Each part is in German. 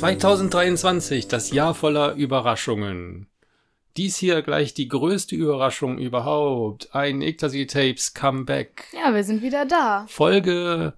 2023, das Jahr voller Überraschungen. Dies hier gleich die größte Überraschung überhaupt. Ein Yggdrasil Tapes Comeback. Ja, wir sind wieder da. Folge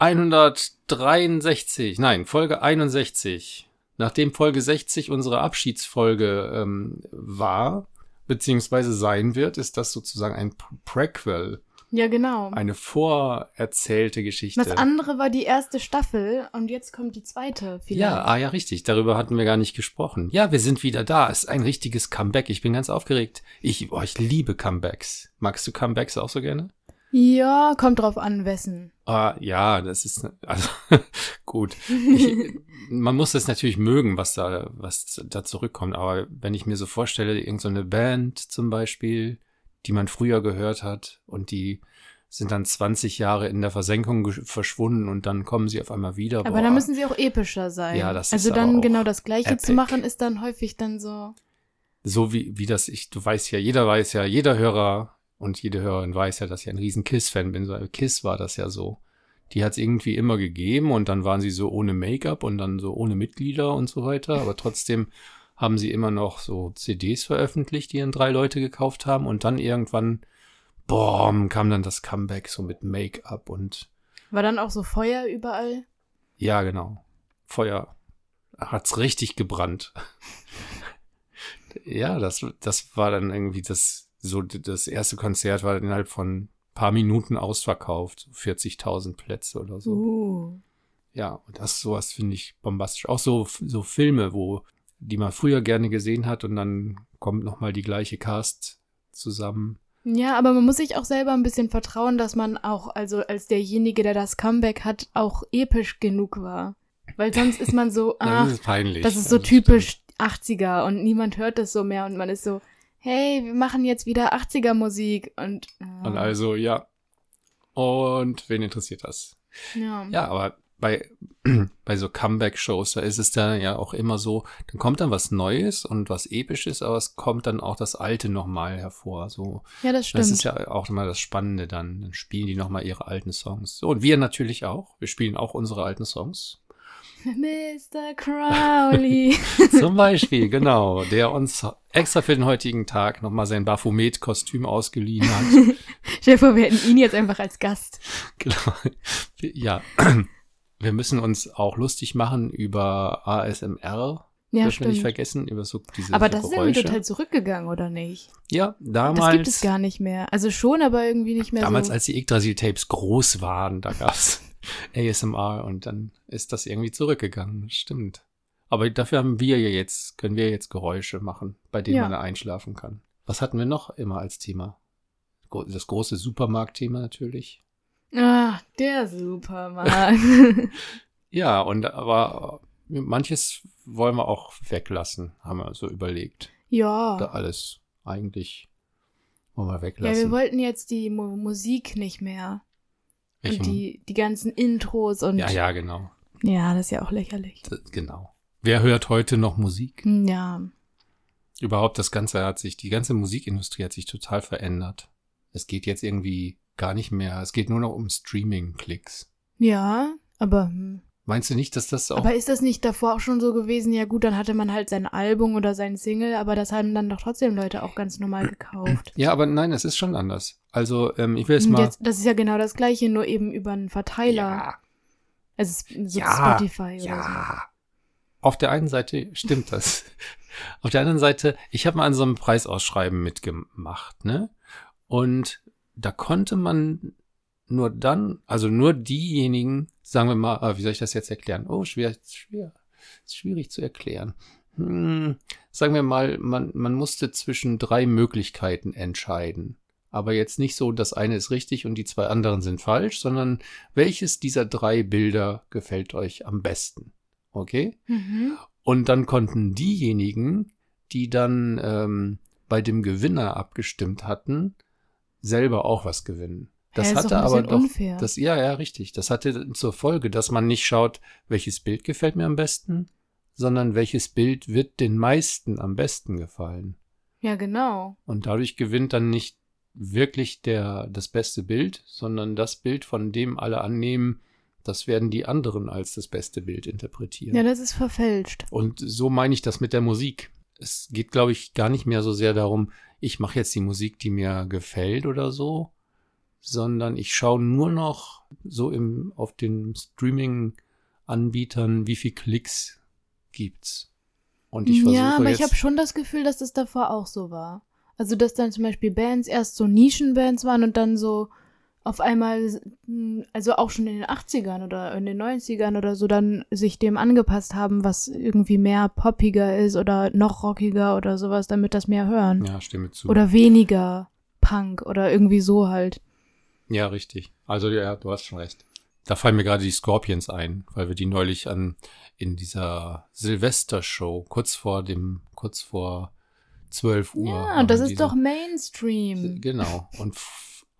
163. Nein, Folge 61. Nachdem Folge 60 unsere Abschiedsfolge ähm, war, beziehungsweise sein wird, ist das sozusagen ein Prequel. Ja, genau. Eine vorerzählte Geschichte. Das andere war die erste Staffel und jetzt kommt die zweite vielleicht. Ja, ah ja, richtig. Darüber hatten wir gar nicht gesprochen. Ja, wir sind wieder da. Es ist ein richtiges Comeback. Ich bin ganz aufgeregt. Ich, oh, ich liebe Comebacks. Magst du Comebacks auch so gerne? Ja, kommt drauf an, wessen. Ah, ja, das ist also gut. Ich, man muss das natürlich mögen, was da, was da zurückkommt. Aber wenn ich mir so vorstelle, irgendeine so Band zum Beispiel, die man früher gehört hat und die sind dann 20 Jahre in der Versenkung verschwunden und dann kommen sie auf einmal wieder. Aber Boah. dann müssen sie auch epischer sein. Ja, das also ist dann auch genau das Gleiche epic. zu machen, ist dann häufig dann so. So wie, wie das ich, du weißt ja, jeder weiß ja, jeder Hörer und jede Hörerin weiß ja, dass ich ein riesen Kiss-Fan bin. So, Kiss war das ja so. Die hat es irgendwie immer gegeben und dann waren sie so ohne Make-up und dann so ohne Mitglieder und so weiter. Aber trotzdem haben sie immer noch so CDs veröffentlicht, die dann drei Leute gekauft haben und dann irgendwann, boom, kam dann das Comeback so mit Make-up und. War dann auch so Feuer überall? Ja, genau. Feuer hat's richtig gebrannt. ja, das, das war dann irgendwie das, so das erste Konzert war innerhalb von paar Minuten ausverkauft, 40.000 Plätze oder so. Uh. Ja, und das sowas finde ich bombastisch. Auch so so Filme, wo die man früher gerne gesehen hat und dann kommt noch mal die gleiche Cast zusammen. Ja, aber man muss sich auch selber ein bisschen vertrauen, dass man auch, also als derjenige, der das Comeback hat, auch episch genug war. Weil sonst ist man so, ach, das ist peinlich. das ist so Ja, typisch 80er und niemand hört das so mehr und man ist so, hey, wir machen jetzt wieder 80er Musik und, äh, Und also, ja. Und wen interessiert das? ja. Ja, aber bei, bei so Comeback-Shows, da ist es dann ja auch immer so, dann kommt dann was Neues und was Episches, aber es kommt dann auch das Alte nochmal hervor. So, ja, das stimmt. das ist ja auch immer das Spannende dann. Dann spielen die nochmal ihre alten Songs. So, und wir natürlich auch. Wir spielen auch unsere alten Songs. Mr. Crowley. Zum Beispiel, genau, der uns extra für den heutigen Tag nochmal sein Baphomet-Kostüm ausgeliehen hat. Stell dir vor, wir hätten ihn jetzt einfach als Gast. Genau. Ja. Wir müssen uns auch lustig machen über ASMR. Ja, dürfen wir nicht stimmt. vergessen, über so diese Aber das ist irgendwie Geräusche. total zurückgegangen, oder nicht? Ja, Das damals, gibt es gar nicht mehr. Also schon, aber irgendwie nicht mehr damals so. als die Yggdrasil-Tapes groß waren, da gab's ASMR und dann ist das irgendwie zurückgegangen. Stimmt. Aber dafür haben wir ja jetzt, können wir jetzt Geräusche machen, bei denen Ja. man einschlafen kann. Was hatten wir noch immer als Thema? Das große Supermarktthema natürlich. Ah, der Supermarkt. Ja, und aber manches wollen wir auch weglassen, haben wir so überlegt. Da ja. alles eigentlich wollen wir Ja, weglassen. wir wollten jetzt die Mu Musik nicht mehr. Welche- Und die, die ganzen Intros und. ja, ja, genau. Ja, das ist ja auch lächerlich. Das, genau. Wer hört heute noch Musik? Hm, Ja. Überhaupt das Ganze hat sich, die ganze Musikindustrie hat sich total verändert. Es geht jetzt irgendwie gar nicht mehr, es geht nur noch um Streaming-Klicks. Ja, aber. hm. Meinst du nicht, dass das auch Aber ist das nicht davor auch schon so gewesen? Ja, gut, dann hatte man halt sein Album oder sein Single, aber das haben dann doch trotzdem Leute auch ganz normal gekauft. Ja, aber nein, es ist schon anders. Also, ähm, ich will jetzt Und mal. jetzt, das ist ja genau das Gleiche, nur eben über einen Verteiler. ja, Also es ist so Ja, Spotify oder Ja. Auf der einen Seite stimmt das. Auf der anderen Seite, ich habe mal an so einem Preisausschreiben mitgemacht, ne? Und da konnte man nur dann, also nur diejenigen, sagen wir mal, ah, wie soll ich das jetzt erklären? Oh, schwer, schwer, ist schwierig zu erklären. Hm, sagen wir mal, man, man musste zwischen drei Möglichkeiten entscheiden. Aber jetzt nicht so, das eine ist richtig und die zwei anderen sind falsch, sondern welches dieser drei Bilder gefällt euch am besten? Okay? Mhm. Und dann konnten diejenigen, die dann ähm, bei dem Gewinner abgestimmt hatten, selber auch was gewinnen. Das ist hatte aber doch, unfair. das, ja, ja, richtig. Das hatte zur Folge, dass man nicht schaut, welches Bild gefällt mir am besten, sondern welches Bild wird den meisten am besten gefallen. Ja, genau. Und dadurch gewinnt dann nicht wirklich der, das beste Bild, sondern das Bild, von dem alle annehmen, Das werden die anderen als das beste Bild interpretieren. Ja, das ist verfälscht. Und so meine ich das mit der Musik. Es geht, glaube ich, gar nicht mehr so sehr darum, ich mache jetzt die Musik, die mir gefällt oder so, sondern ich schaue nur noch so im, auf den Streaming-Anbietern, wie viel Klicks gibt's. Und ich versuche ja, aber ich habe schon das Gefühl, dass das davor auch so war. Also, dass dann zum Beispiel Bands erst so Nischenbands waren und dann so auf einmal, mh, also auch schon in den 80ern oder in den 90ern oder so, dann sich dem angepasst haben, was irgendwie mehr poppiger ist oder noch rockiger oder sowas, damit das mehr hören. ja, stimme zu. Oder weniger Punk oder irgendwie so halt. Ja, richtig. Also ja, du hast schon recht. Da fallen mir gerade die Scorpions ein, weil wir die neulich an in dieser Silvester-Show kurz vor dem, kurz vor 12 Uhr. Ja, das diese- ist doch Mainstream. Genau. Und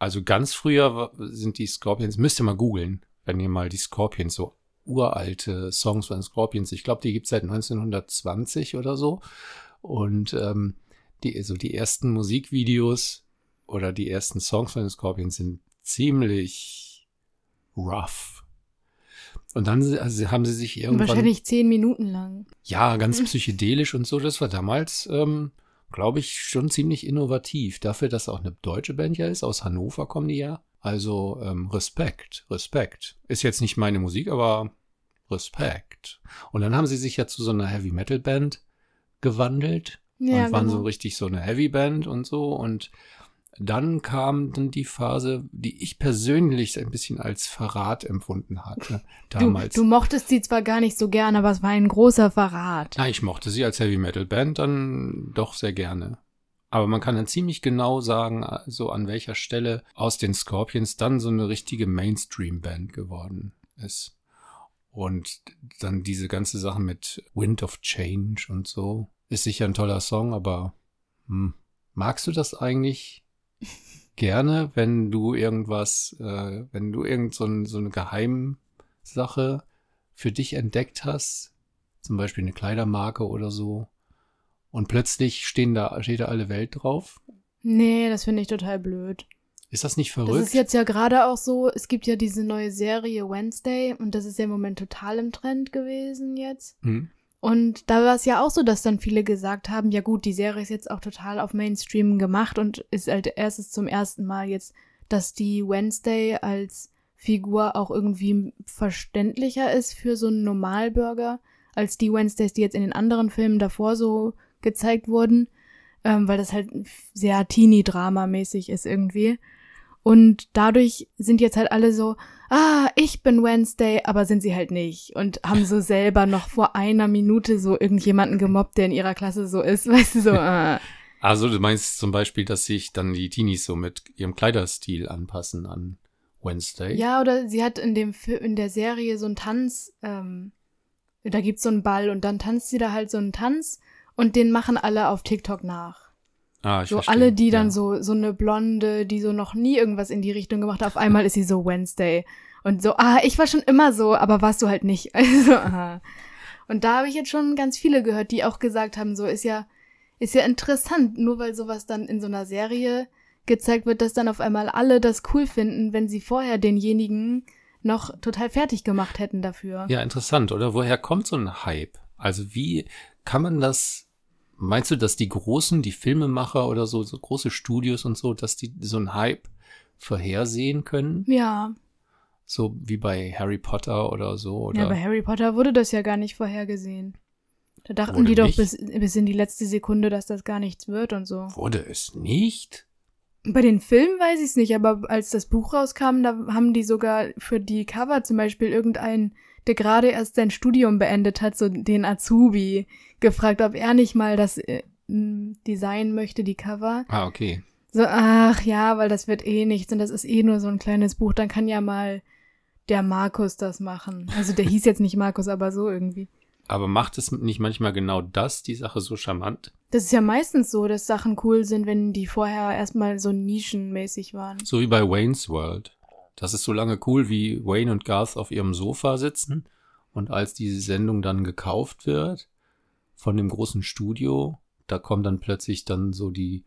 also ganz früher sind die Scorpions, müsst ihr mal googeln, wenn ihr mal die Scorpions, so uralte Songs von Scorpions, ich glaube, die gibt's seit 1920 oder so. Und ähm, die, so die ersten Musikvideos oder die ersten Songs von den Scorpions sind ziemlich rough. Und dann also haben sie sich irgendwann Wahrscheinlich zehn Minuten lang. ja, ganz psychedelisch und so. Das war damals, ähm, glaube ich, schon ziemlich innovativ. Dafür, dass auch eine deutsche Band ja ist. Aus Hannover kommen die ja. Also ähm, Respekt, Respekt. Ist jetzt nicht meine Musik, aber Respekt. Und dann haben sie sich ja zu so einer Heavy Metal Band gewandelt Ja, und waren genau. so richtig so eine Heavy Band und so. Und dann kam dann die Phase, die ich persönlich ein bisschen als Verrat empfunden hatte. du, Damals. du mochtest sie zwar gar nicht so gern, aber es war ein großer Verrat. Ja, ich mochte sie als Heavy Metal Band dann doch sehr gerne. Aber man kann dann ziemlich genau sagen, so an welcher Stelle aus den Scorpions dann so eine richtige Mainstream-Band geworden ist. Und dann diese ganze Sache mit Wind of Change und so. Ist sicher ein toller Song, aber hm, magst du das eigentlich gerne, wenn du irgendwas, äh, wenn du irgend so, ein, so eine Geheimsache für dich entdeckt hast, zum Beispiel eine Kleidermarke oder so, und plötzlich stehen da, steht da alle Welt drauf? Nee, das finde ich total blöd. Ist das nicht Das verrückt? ist jetzt ja gerade auch so, es gibt ja diese neue Serie Wednesday und das ist ja im Moment total im Trend gewesen jetzt. hm? Und da war es ja auch so, dass dann viele gesagt haben, ja gut, die Serie ist jetzt auch total auf Mainstream gemacht und ist halt erstes zum ersten Mal jetzt, dass die Wednesday als Figur auch irgendwie verständlicher ist für so einen Normalbürger, als die Wednesdays, die jetzt in den anderen Filmen davor so gezeigt wurden, ähm, weil das halt sehr Teenie-Drama-mäßig ist irgendwie. Und dadurch sind jetzt halt alle so, ah, ich bin Wednesday, aber sind sie halt nicht. Und haben so selber noch vor einer Minute so irgendjemanden gemobbt, der in ihrer Klasse so ist, weißt du, so, äh. Also du meinst zum Beispiel, dass sich dann die Teenies so mit ihrem Kleiderstil anpassen an Wednesday? Ja, oder sie hat in dem in der Serie so einen Tanz, ähm, da gibt's so einen Ball und dann tanzt sie da halt so einen Tanz und den machen alle auf TikTok nach. Ah, ich So verstehe. alle, die dann ja. so, so eine Blonde, die so noch nie irgendwas in die Richtung gemacht hat, auf einmal ist sie so Wednesday. Und so, ah, ich war schon immer so, aber warst du halt nicht. Also, ah. Und da habe ich jetzt schon ganz viele gehört, die auch gesagt haben, so ist ja, ist ja interessant, nur weil sowas dann in so einer Serie gezeigt wird, dass dann auf einmal alle das cool finden, wenn sie vorher denjenigen noch total fertig gemacht hätten dafür. Ja, interessant, oder? Woher kommt so ein Hype? Also wie kann man das, meinst du, dass die Großen, die Filmemacher oder so, so große Studios und so, dass die so ein Hype vorhersehen können? Ja, So wie bei Harry Potter oder so? Oder? ja, bei Harry Potter wurde das ja gar nicht vorhergesehen. Da dachten Wurde die doch bis, bis in die letzte Sekunde, dass das gar nichts wird und so. Wurde es nicht? Bei den Filmen weiß ich es nicht, aber als das Buch rauskam, da haben die sogar für die Cover zum Beispiel irgendeinen, der gerade erst sein Studium beendet hat, so den Azubi, gefragt, ob er nicht mal das äh, m, Design möchte, die Cover. Ah, okay. So, ach ja, weil das wird eh nichts und das ist eh nur so ein kleines Buch, dann kann ja mal der Markus das machen. Also der hieß jetzt nicht Markus, aber so irgendwie. Aber macht es nicht manchmal genau das, die Sache so charmant? Das ist ja meistens so, dass Sachen cool sind, wenn die vorher erstmal so nischenmäßig waren. So wie bei Wayne's World. Das ist so lange cool, wie Wayne und Garth auf ihrem Sofa sitzen und als diese Sendung dann gekauft wird von dem großen Studio, da kommt dann plötzlich dann so die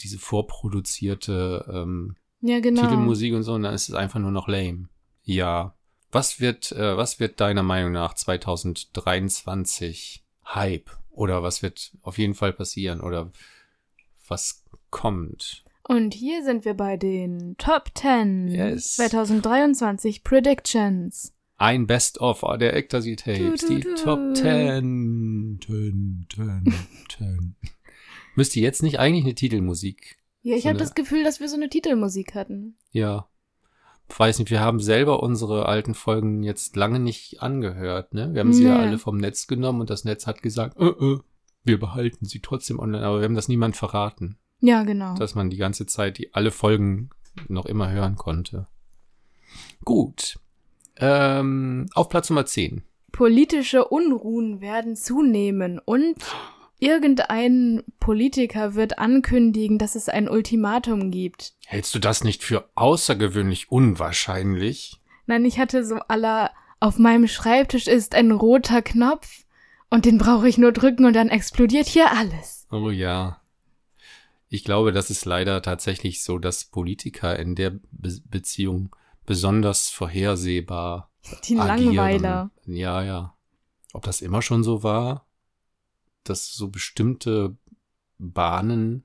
diese vorproduzierte ähm, Ja, genau. Titelmusik und so und dann ist es einfach nur noch lame. Ja, Was wird, äh, was wird deiner Meinung nach 2023 Hype? Oder was wird auf jeden Fall passieren? Oder was kommt? Und hier sind wir bei den Top 10 Yes. 2023 Predictions. Ein Best-of der Ecstasy Tapes. Du, du, Die du. Top 10. 10, 10, 10. Müsste jetzt nicht eigentlich eine Titelmusik? Ja, ich So habe das Gefühl, dass wir so eine Titelmusik hatten. Ja. Weiß nicht, wir haben selber unsere alten Folgen jetzt lange nicht angehört, ne? Wir haben sie ja Nee. alle vom Netz genommen und das Netz hat gesagt, äh, äh, wir behalten sie trotzdem online, aber wir haben das niemand verraten, Ja, genau. dass man die ganze Zeit die alle Folgen noch immer hören konnte. Gut. Ähm, auf Platz Nummer 10. Politische Unruhen werden zunehmen und irgendein Politiker wird ankündigen, dass es ein Ultimatum gibt. Hältst du das nicht für außergewöhnlich unwahrscheinlich? Nein, ich hatte so aller, auf meinem Schreibtisch ist ein roter Knopf und den brauche ich nur drücken und dann explodiert hier alles. Oh ja. Ich glaube, das ist leider tatsächlich so, dass Politiker in der Be Beziehung besonders vorhersehbar Die agieren. Langweiler. Ja, ja. Ob das immer schon so war, dass so bestimmte Bahnen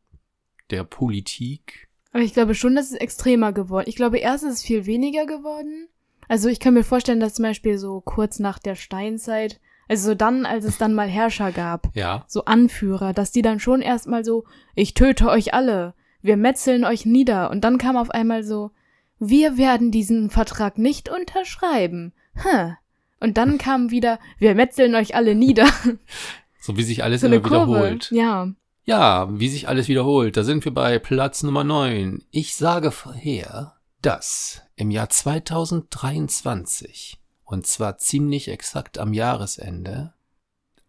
der Politik, Aber ich glaube schon, dass es extremer geworden. Ich glaube, erst ist es viel weniger geworden. Also ich kann mir vorstellen, dass zum Beispiel so kurz nach der Steinzeit, also so dann, als es dann mal Herrscher gab, ja, so Anführer, dass die dann schon erstmal so, ich töte euch alle, wir metzeln euch nieder. Und dann kam auf einmal so, wir werden diesen Vertrag nicht unterschreiben. Hm. Und dann kam wieder, wir metzeln euch alle nieder. so wie sich alles so immer wiederholt. Ja. Ja, wie sich alles wiederholt. Da sind wir bei Platz Nummer 9. Ich sage vorher, dass im Jahr 2023, und zwar ziemlich exakt am Jahresende,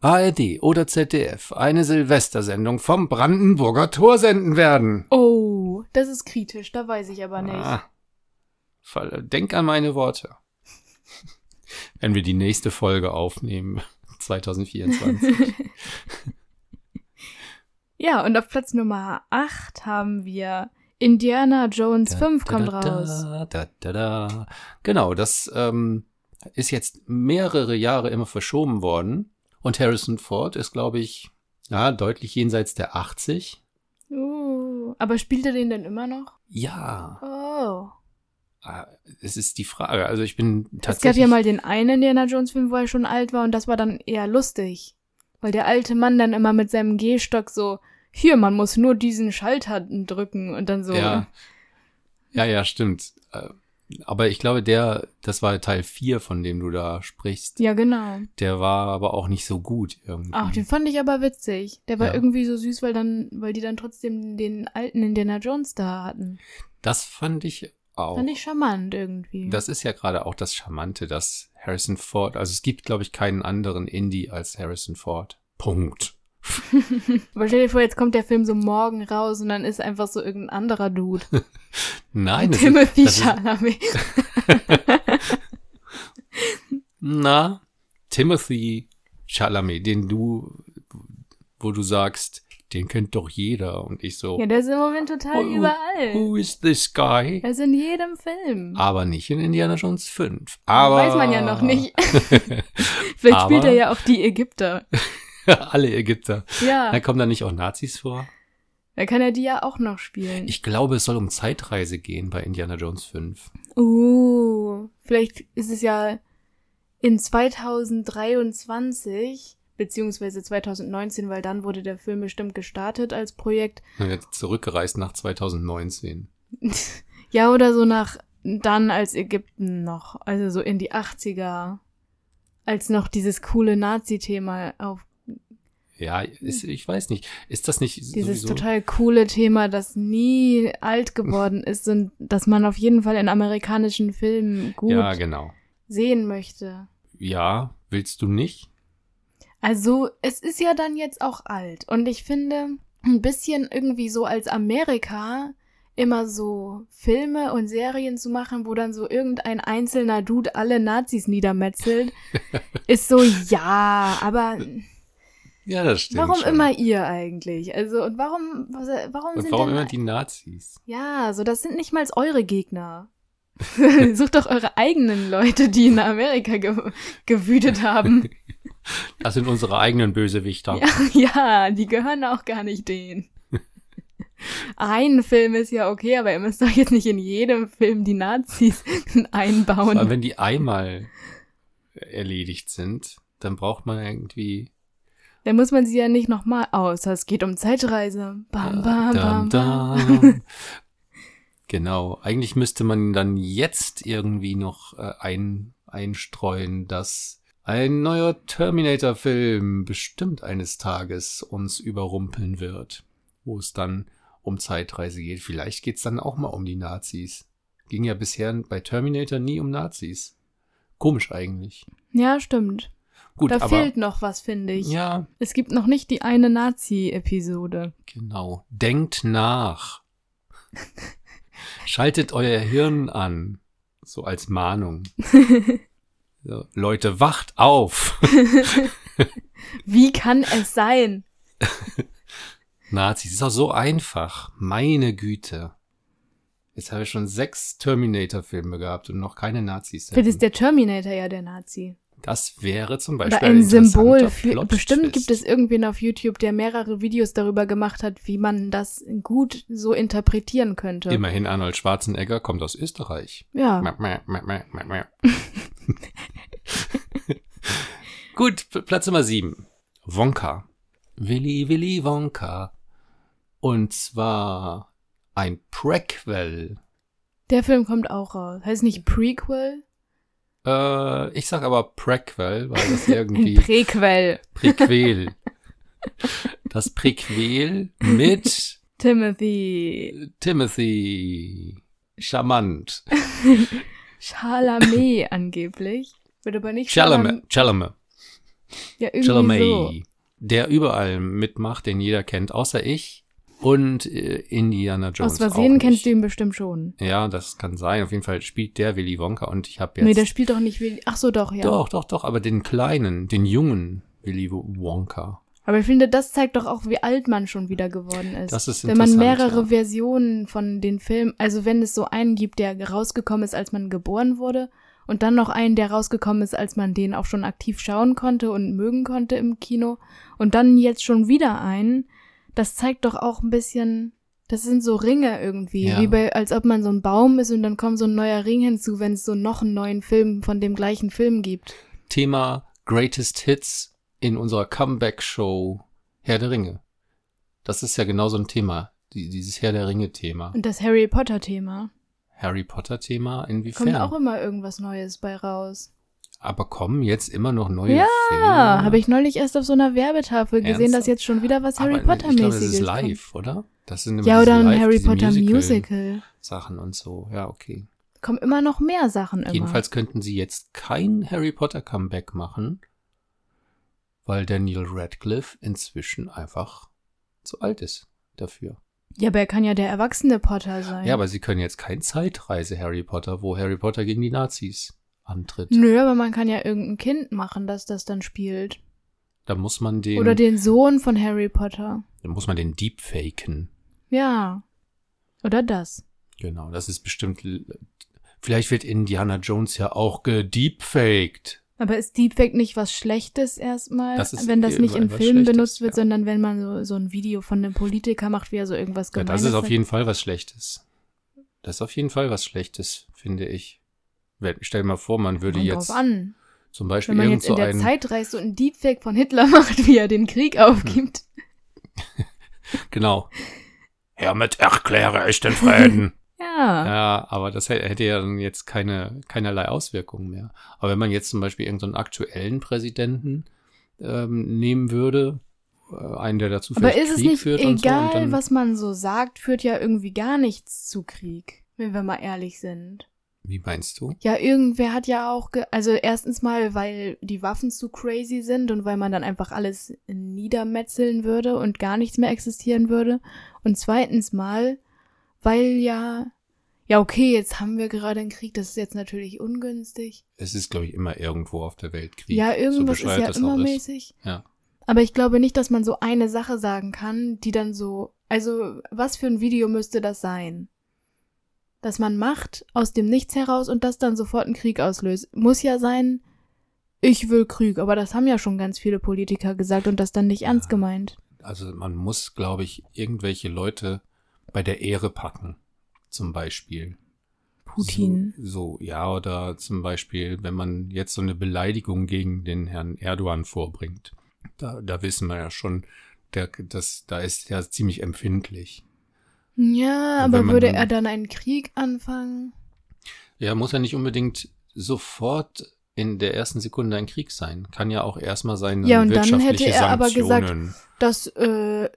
ARD oder ZDF eine Silvestersendung vom Brandenburger Tor senden werden. Oh, das ist kritisch, da weiß ich aber nicht. Ah, denk an meine Worte. Wenn wir die nächste Folge aufnehmen, 2024. Ja, und auf Platz Nummer 8 haben wir Indiana Jones 5 kommt Da, da, raus. Da, da, da, da. Genau, das ähm, ist jetzt mehrere Jahre immer verschoben worden. Und Harrison Ford ist, glaube ich, ja, deutlich jenseits der 80. Uh, aber spielt er den denn immer noch? Ja, Oh. äh, es ist die Frage. Also ich bin Es gab tatsächlich. ja mal den einen Indiana Jones Film, wo er schon alt war und das war dann eher lustig. Weil der alte Mann dann immer mit seinem Gehstock so, hier, man muss nur diesen Schalter drücken und dann so. Ja. Ja, ja, stimmt. Aber ich glaube, der, das war Teil 4, von dem du da sprichst. Ja, genau. Der war aber auch nicht so gut irgendwie. Ach, den fand ich aber witzig. Der war Ja. irgendwie so süß, weil dann, weil die dann trotzdem den alten Indiana Jones da hatten. das fand ich auch. Fand ich charmant irgendwie. Das ist ja gerade auch das Charmante, dass Harrison Ford, also es gibt, glaube ich, keinen anderen Indie als Harrison Ford. Punkt. Aber stell dir vor, jetzt kommt der Film so morgen raus und dann ist einfach so irgendein anderer Dude. Nein, das ist, Timothy Chalamet. na, Timothy Chalamet, den du, wo du sagst, den kennt doch jeder. Und ich so, Ja, der ist im Moment total Who- überall. who is this guy? Er ist in jedem Film. Aber nicht in Indiana Jones 5. Aber. Weiß man ja noch nicht. Vielleicht spielt er ja auch die Ägypter. Alle Ägypter. Ja, Da kommen da nicht auch Nazis vor? dann kann er die ja auch noch spielen. Ich glaube, es soll um Zeitreise gehen bei Indiana Jones 5. Uh, vielleicht ist es ja in 2023 beziehungsweise 2019, weil dann wurde der Film bestimmt gestartet als Projekt. Er wird zurückgereist nach 2019. Ja, oder so nach dann als Ägypten noch, also so in die 80er, als noch dieses coole Nazi-Thema auf Ja, ist, ich weiß nicht. Ist das nicht dieses sowieso? total coole Thema, das nie alt geworden ist und das man auf jeden Fall in amerikanischen Filmen gut Ja, genau. sehen möchte. Ja, willst du nicht? Also, es ist ja dann jetzt auch alt. Und ich finde, ein bisschen irgendwie so als Amerika immer so Filme und Serien zu machen, wo dann so irgendein einzelner Dude alle Nazis niedermetzelt, ist so, ja, aber Ja, das stimmt. warum schon. immer ihr eigentlich? Also, und warum, warum Und sind warum denn, immer die Nazis? ja, so, das sind nicht mal eure Gegner. Sucht doch eure eigenen Leute, die in Amerika ge gewütet haben. Das sind unsere eigenen Bösewichter. Ja, ja, die gehören auch gar nicht denen. Ein Film ist ja okay, aber ihr müsst doch jetzt nicht in jedem Film die Nazis einbauen. Aber wenn die einmal erledigt sind, dann braucht man irgendwie. Dann muss man sie ja nicht nochmal außer es geht um Zeitreise. Bam, bam, bam, bam. Genau. Eigentlich müsste man dann jetzt irgendwie noch äh, ein, einstreuen, dass ein neuer Terminator-Film bestimmt eines Tages uns überrumpeln wird, wo es dann um Zeitreise geht. Vielleicht geht's dann auch mal um die Nazis. Ging ja bisher bei Terminator nie um Nazis. Komisch eigentlich. Ja, stimmt. Gut, da aber fehlt noch was, finde ich. ja, Es gibt noch nicht die eine Nazi-Episode. genau. Denkt nach. Schaltet euer Hirn an, so als Mahnung. So, Leute, wacht auf! Wie kann es sein? Nazis, ist doch so einfach. Meine Güte. Jetzt habe ich schon sechs Terminator-Filme gehabt und noch keine Nazis. Vielleicht ist der Terminator ja der Nazi. Das wäre zum Beispiel Oder ein Symbol interessanter für. Plot-Twist. Bestimmt gibt es irgendwen auf YouTube, der mehrere Videos darüber gemacht hat, wie man das gut so interpretieren könnte. Immerhin Arnold Schwarzenegger kommt aus Österreich. Ja. Gut, Platz Nummer sieben. Wonka. Willy Willy Wonka. Und zwar ein Prequel. Der Film kommt auch raus. Heißt nicht Prequel? Äh, ich sag aber Prequel, weil das irgendwie Präquel. Prequel. Das Prequel mit Timothy Timothy. Charmant. Chalamet angeblich. Wird aber nicht Chalamet. Chalamet. Ja, irgendwie Chalamet. so. Der überall mitmacht, den jeder kennt, außer ich. Und äh, Indiana Jones. Aus Versehen kennst du ihn bestimmt schon. Ja, das kann sein. Auf jeden Fall spielt der Willy Wonka und ich habe jetzt. Nee, der spielt doch nicht Willy. Ach so, doch, ja. Doch, doch, doch, aber den kleinen, den jungen Willy Wonka. Aber ich finde, das zeigt doch auch, wie alt man schon wieder geworden ist. Das ist wenn man interessant, mehrere ja. Versionen von den Filmen, also wenn es so einen gibt, der rausgekommen ist, als man geboren wurde, und dann noch einen, der rausgekommen ist, als man den auch schon aktiv schauen konnte und mögen konnte im Kino, und dann jetzt schon wieder einen, das zeigt doch auch ein bisschen, das sind so Ringe irgendwie, Ja. wie bei, als ob man so ein Baum ist und dann kommt so ein neuer Ring hinzu, wenn es so noch einen neuen Film von dem gleichen Film gibt. Thema Greatest Hits in unserer Comeback-Show Herr der Ringe. Das ist ja genau so ein Thema, die, dieses Herr der Ringe-Thema. Und das Harry Potter-Thema. Harry Potter-Thema, Kommt inwiefern? auch immer irgendwas Neues bei raus. Aber kommen jetzt immer noch neue Ja, Filme? habe ich neulich erst auf so einer Werbetafel gesehen, Ernsthaft? dass jetzt schon wieder was Harry Aber Potter Ich glaube, das ist kommt. live, oder? Das sind immer Ja, oder ein live, Harry Potter Musical Musical. Sachen und so. Ja, okay. Kommen immer noch mehr Sachen immer. Jedenfalls könnten sie jetzt kein Harry Potter Comeback machen, weil Daniel Radcliffe inzwischen einfach zu alt ist dafür. Ja, aber er kann ja der erwachsene Potter sein. Ja, aber sie können jetzt kein Zeitreise Harry Potter, wo Harry Potter gegen die Nazis antritt. Nö, aber man kann ja irgendein Kind machen, das das dann spielt. Da muss man den, Oder den Sohn von Harry Potter. da muss man den deepfaken. Ja. Oder das. Genau, das ist bestimmt. Vielleicht wird Indiana Jones ja auch gedeepfaked. Aber ist Deepfake nicht was Schlechtes erstmal, Das ist wenn das nicht in Filmen benutzt wird, ja. sondern wenn man so, so ein Video von einem Politiker macht, wie er so irgendwas Ja, Gemeines das ist auf jeden Fall was Schlechtes. Das ist auf jeden Fall was Schlechtes, finde ich. Stell dir mal vor, man würde Kommt jetzt an. zum Beispiel Wenn man jetzt in so der Zeit reist und ein Deepfake von Hitler macht, wie er den Krieg aufgibt. genau. Hiermit erkläre ich den Frieden. Ja. ja, aber das hä- hätte ja dann jetzt keine, keinerlei Auswirkungen mehr. Aber wenn man jetzt zum Beispiel irgendeinen aktuellen Präsidenten ähm, nehmen würde, äh, einen, der dazu Aber ist es Krieg nicht führt und so, egal, dann, was man so sagt, führt ja irgendwie gar nichts zu Krieg, wenn wir mal ehrlich sind. Wie meinst du? Ja, irgendwer hat ja auch, ge also erstens mal, weil die Waffen zu crazy sind und weil man dann einfach alles niedermetzeln würde und gar nichts mehr existieren würde. Und zweitens mal, weil ja, ja okay, jetzt haben wir gerade einen Krieg, das ist jetzt natürlich ungünstig. Es ist, glaube ich, immer irgendwo auf der Welt Krieg. ja, so irgendwas ist bescheuert ja immer ist. mäßig. Ja. Aber ich glaube nicht, dass man so eine Sache sagen kann, die dann so, also was für ein Video müsste das sein? Dass man macht aus dem Nichts heraus und das dann sofort einen Krieg auslöst. Muss ja sein, ich will Krieg, aber das haben ja schon ganz viele Politiker gesagt und das dann nicht ernst gemeint. Also man muss, glaube ich, irgendwelche Leute bei der Ehre packen. Zum Beispiel. Putin. So, so, ja, oder zum Beispiel, wenn man jetzt so eine Beleidigung gegen den Herrn Erdogan vorbringt. Da, da wissen wir ja schon, der, das, da ist er ziemlich empfindlich. Ja, aber würde dann- er dann einen Krieg anfangen? Ja, muss ja nicht unbedingt sofort in der ersten Sekunde ein Krieg sein. Kann ja auch erstmal sein, Ja, und dann hätte er aber gesagt, Sanktionen. Das, äh,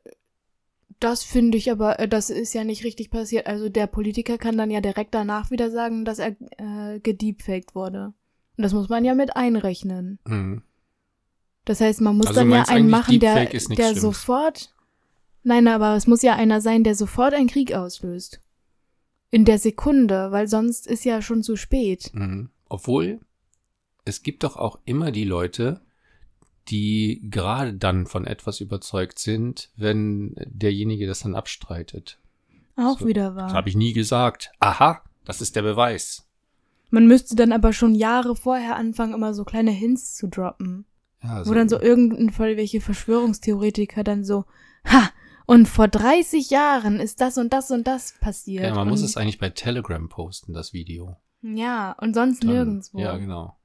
das finde ich aber, äh, das ist ja nicht richtig passiert. Also der Politiker kann dann ja direkt danach wieder sagen, dass er äh, gedeepfaked wurde. Und das muss man ja mit einrechnen. Mhm. Das heißt, man muss Also dann ja einen machen, der, der sofort. Nein, aber es muss ja einer sein, der sofort einen Krieg auslöst. In der Sekunde, weil sonst ist ja schon zu spät. Mhm. Obwohl, es gibt doch auch immer die Leute, die gerade dann von etwas überzeugt sind, wenn derjenige das dann abstreitet. Auch So, wieder Das wahr. habe ich nie gesagt. Aha, das ist der Beweis. Man müsste dann aber schon Jahre vorher anfangen, immer so kleine Hints zu droppen. Ja, also Wo dann so irgendein voll welche Verschwörungstheoretiker dann so, ha, und vor 30 Jahren ist das und das und das passiert. ja, man muss es eigentlich bei Telegram posten, das Video. Ja, und sonst Dann- nirgendwo. Ja, genau.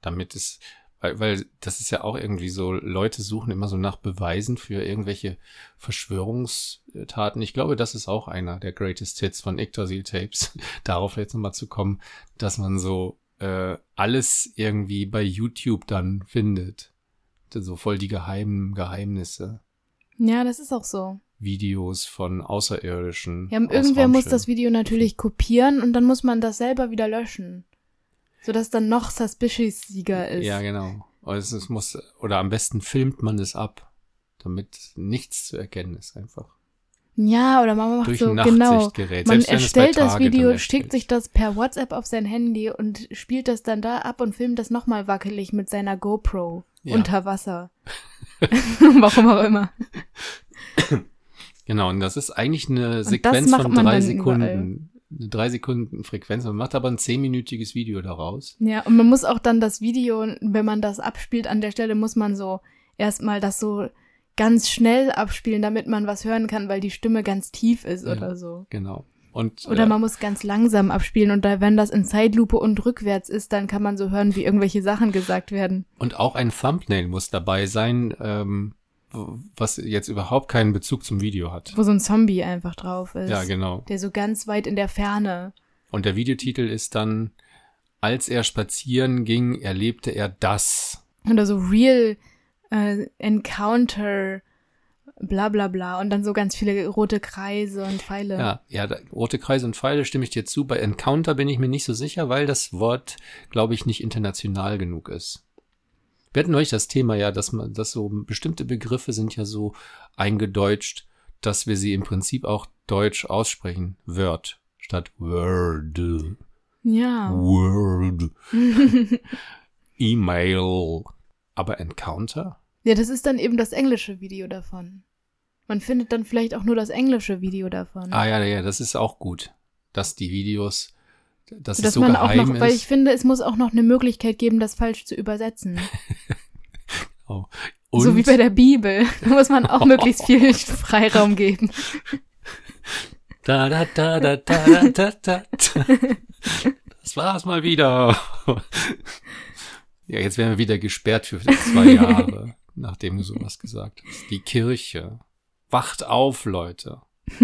Damit es, weil, weil das ist ja auch irgendwie so, Leute suchen immer so nach Beweisen für irgendwelche Verschwörungstaten. Ich glaube, das ist auch einer der Greatest Hits von Yggdrasil Tapes, darauf jetzt nochmal zu kommen, dass man so äh, alles irgendwie bei YouTube dann findet. So voll die geheimen Geheimnisse. Ja, das ist auch so. Videos von Außerirdischen. Ja, irgendwer muss das Video natürlich kopieren und dann muss man das selber wieder löschen. Sodass dann noch suspicious-Sieger ist. Ja, genau. Also es muss, oder am besten filmt man es ab, damit nichts zu erkennen ist einfach. Ja, oder man macht Durch so, ein genau. Man erstellt das Video, schickt sich das per WhatsApp auf sein Handy und spielt das dann da ab und filmt das nochmal wackelig mit seiner GoPro Ja. unter Wasser. Warum auch immer. Genau, und das ist eigentlich eine Sequenz von drei Sekunden. Eine drei Sekunden Frequenz. Man macht aber ein zehnminütiges Video daraus. Ja, und man muss auch dann das Video, wenn man das abspielt, an der Stelle muss man so erstmal das so ganz schnell abspielen, damit man was hören kann, weil die Stimme ganz tief ist Ja. oder so. Genau. Und Oder äh, man muss ganz langsam abspielen und da, wenn das in Zeitlupe und rückwärts ist, dann kann man so hören, wie irgendwelche Sachen gesagt werden. Und auch ein Thumbnail muss dabei sein, ähm, was jetzt überhaupt keinen Bezug zum Video hat. Wo so ein Zombie einfach drauf ist. Ja, genau. Der so ganz weit in der Ferne. Und der Videotitel ist dann, als er spazieren ging, erlebte er das. Oder so Real äh, Encounter, bla bla bla. Und dann so ganz viele rote Kreise und Pfeile. Ja, ja, da, rote Kreise und Pfeile stimme ich dir zu. Bei Encounter bin ich mir nicht so sicher, weil das Wort, glaube ich, nicht international genug ist. Wir hatten euch das Thema ja, dass man, dass so bestimmte Begriffe sind ja so eingedeutscht, dass wir sie im Prinzip auch deutsch aussprechen. Word statt Word. Ja. Word. E-Mail. Aber Encounter? Ja, das ist dann eben das englische Video davon. Man findet dann vielleicht auch nur das englische Video davon. Ah ja, ja, das ist auch gut. Dass die Videos, dass es Dass so man auch geheim noch, weil ist. ich finde, es muss auch noch eine Möglichkeit geben, das falsch zu übersetzen. Oh. so wie bei der Bibel. Da muss man auch möglichst viel Freiraum geben. Da, da, da, da, da, da, da. Das war's mal wieder. Ja, jetzt werden wir wieder gesperrt für zwei Jahre, nachdem du sowas gesagt hast. Die Kirche. Wacht auf, Leute.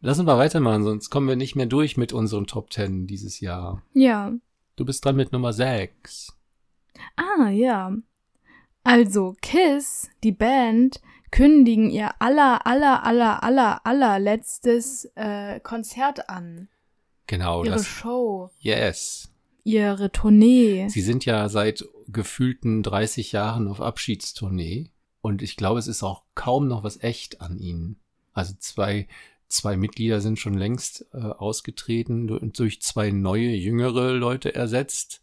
Lass uns mal weitermachen, sonst kommen wir nicht mehr durch mit unseren Top Ten dieses Jahr. Ja. Du bist dran mit Nummer 6. Ah, ja. Also, Kiss, die Band, kündigen ihr aller, aller, aller, aller, allerletztes äh, Konzert an. Genau, ihre das. Show, Yes. Ihre Tournee. Sie sind ja seit gefühlten 30 Jahren auf Abschiedstournee und ich glaube, es ist auch kaum noch was echt an ihnen. Also zwei, zwei Mitglieder sind schon längst äh, ausgetreten und durch zwei neue, jüngere Leute ersetzt.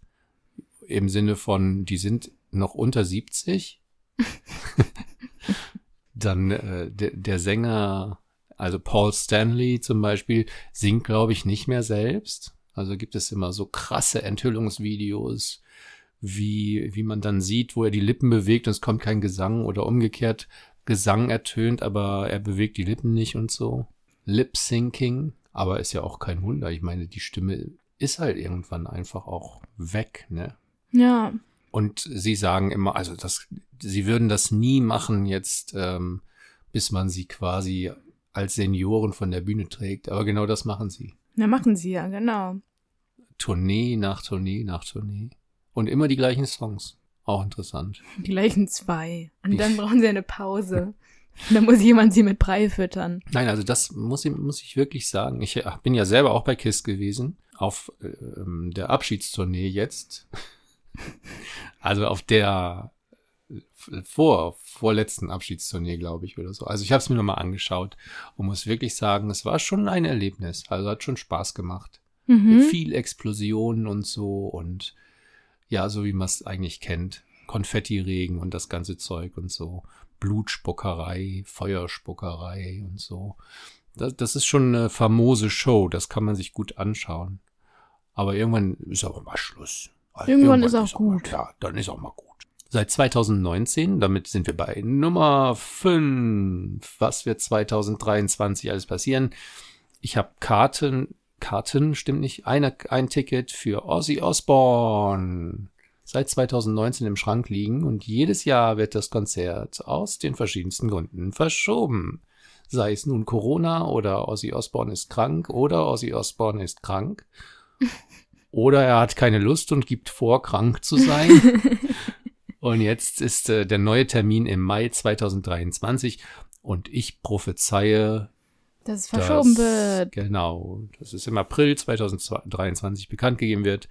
Im Sinne von, die sind noch unter 70. Dann äh, der, der Sänger Also Paul Stanley zum Beispiel singt, glaube ich, nicht mehr selbst. Also gibt es immer so krasse Enthüllungsvideos, wie, wie man dann sieht, wo er die Lippen bewegt und es kommt kein Gesang oder umgekehrt Gesang ertönt, aber er bewegt die Lippen nicht und so. Lip-Syncing, aber ist ja auch kein Wunder. Ich meine, die Stimme ist halt irgendwann einfach auch weg, ne? Ja. Und sie sagen immer, also das, sie würden das nie machen jetzt, ähm, bis man sie quasi als Senioren von der Bühne trägt. Aber genau das machen sie. Na, machen sie ja, genau. Tournee nach Tournee nach Tournee. Und immer die gleichen Songs. Auch interessant. Die gleichen zwei. Und dann brauchen sie eine Pause. dann muss jemand sie mit Brei füttern. Nein, also das muss ich, muss ich wirklich sagen. Ich äh, bin ja selber auch bei KISS gewesen. Auf ähm, der Abschiedstournee jetzt. also auf der vor, vorletzten Abschiedstournee, glaube ich, oder so. Also ich habe es mir nochmal angeschaut und muss wirklich sagen, es war schon ein Erlebnis. Also hat schon Spaß gemacht. Mhm. Viel Explosionen und so und ja, so wie man es eigentlich kennt. Konfettiregen und das ganze Zeug und so. Blutspuckerei, Feuerspuckerei und so. Das, das ist schon eine famose Show, das kann man sich gut anschauen. Aber irgendwann ist auch mal Schluss. Also Irgendwann ist auch gut. Mal, ja, dann ist auch mal gut. Seit 2019, damit sind wir bei Nummer 5. Was wird 2023 alles passieren? Ich habe Karten, Karten, stimmt nicht, eine, ein Ticket für Ozzy Osbourne seit 2019 im Schrank liegen und jedes Jahr wird das Konzert aus den verschiedensten Gründen verschoben. Sei es nun Corona oder Ozzy Osbourne ist krank oder Ozzy Osbourne ist krank. Oder er hat keine Lust und gibt vor, krank zu sein. und jetzt ist äh, der neue Termin im Mai 2023 und ich prophezeie, Dass es verschoben dass, wird. Genau, dass es im April 2023 bekannt gegeben wird,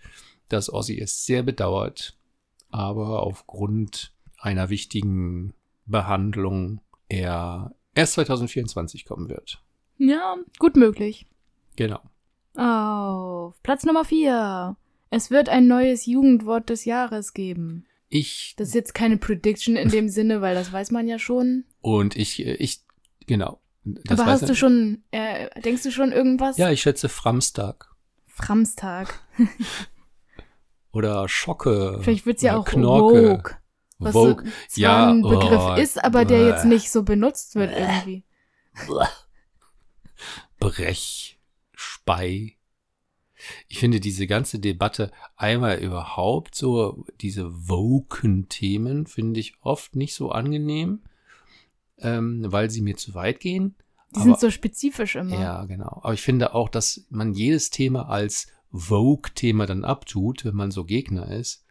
dass Ozzy es sehr bedauert, aber aufgrund einer wichtigen Behandlung er erst 2024 kommen wird. Ja, gut möglich. Genau. Auf Platz Nummer 4. Es wird ein neues Jugendwort des Jahres geben. Ich Das ist jetzt keine Prediction in dem Sinne, weil das weiß man ja schon. und ich, äh, ich, genau. Das Aber hast du schon, äh, denkst du schon irgendwas? Ja, ich schätze Framstag Framstag. oder Schocke. Vielleicht wird's ja auch Knorke. Vogue. Was Vogue. So, Ja, ein Begriff oh, ist, aber der jetzt nicht so benutzt wird irgendwie. Brech, Spei. Ich finde diese ganze Debatte einmal überhaupt so, diese woken Themen finde ich oft nicht so angenehm, ähm, weil sie mir zu weit gehen. Die Aber- sind so spezifisch immer. Ja, genau. Aber ich finde auch, dass man jedes Thema als Vogue-Thema dann abtut, wenn man so Gegner ist.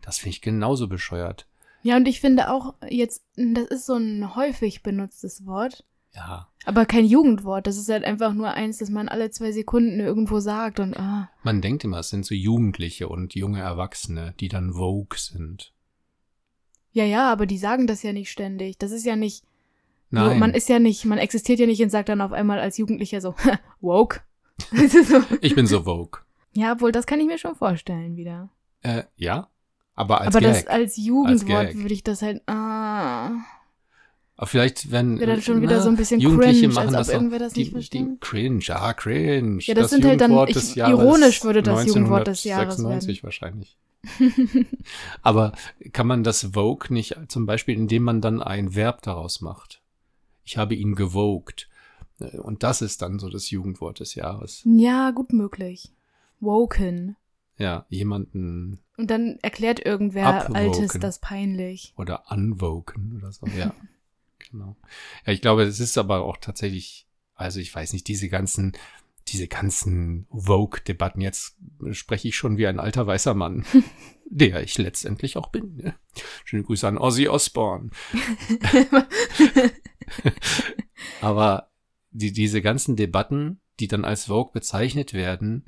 Das finde ich genauso bescheuert. Ja, und ich finde auch jetzt, das ist so ein häufig benutztes Wort, Ja. aber kein Jugendwort. Das ist halt einfach nur eins, das man alle zwei Sekunden irgendwo sagt und ah. Man denkt immer, es sind so Jugendliche und junge Erwachsene, die dann Vogue sind. Ja, ja, aber die sagen das ja nicht ständig. Das ist ja nicht, Nein. Man ist ja nicht, man existiert ja nicht und sagt dann auf einmal als Jugendlicher so, woke. So. ich bin so Vogue. Ja, obwohl, das kann ich mir schon vorstellen wieder. Äh, ja. Aber als aber Gag. das als Jugendwort Gag. würde ich das halt, ah. Aber vielleicht werden Wäre dann schon wieder so ein bisschen Jugendliche cringe, machen als ob das irgendwer das die, nicht versteht. Die cringe, ah, cringe. Ja, das sind halt dann- Jugendwort ich- des Jahres ironisch würde das Jugendwort des Jahres 1996 wahrscheinlich. Aber kann man das Vogue nicht zum Beispiel, indem man dann ein Verb daraus macht? Ich habe ihn gewogt. Und das ist dann so das Jugendwort des Jahres. Ja, gut möglich. Woken. Ja, jemanden Und dann erklärt irgendwer. Altes das peinlich. oder unwoken oder so. Ja, genau. Ja, ich glaube, es ist aber auch tatsächlich, also ich weiß nicht, diese ganzen, diese ganzen Vogue-Debatten, jetzt spreche ich schon wie ein alter weißer Mann, der ich letztendlich auch bin. Ne? Schöne Grüße an Ozzy Osbourne. aber die, diese ganzen Debatten, die dann als Vogue bezeichnet werden,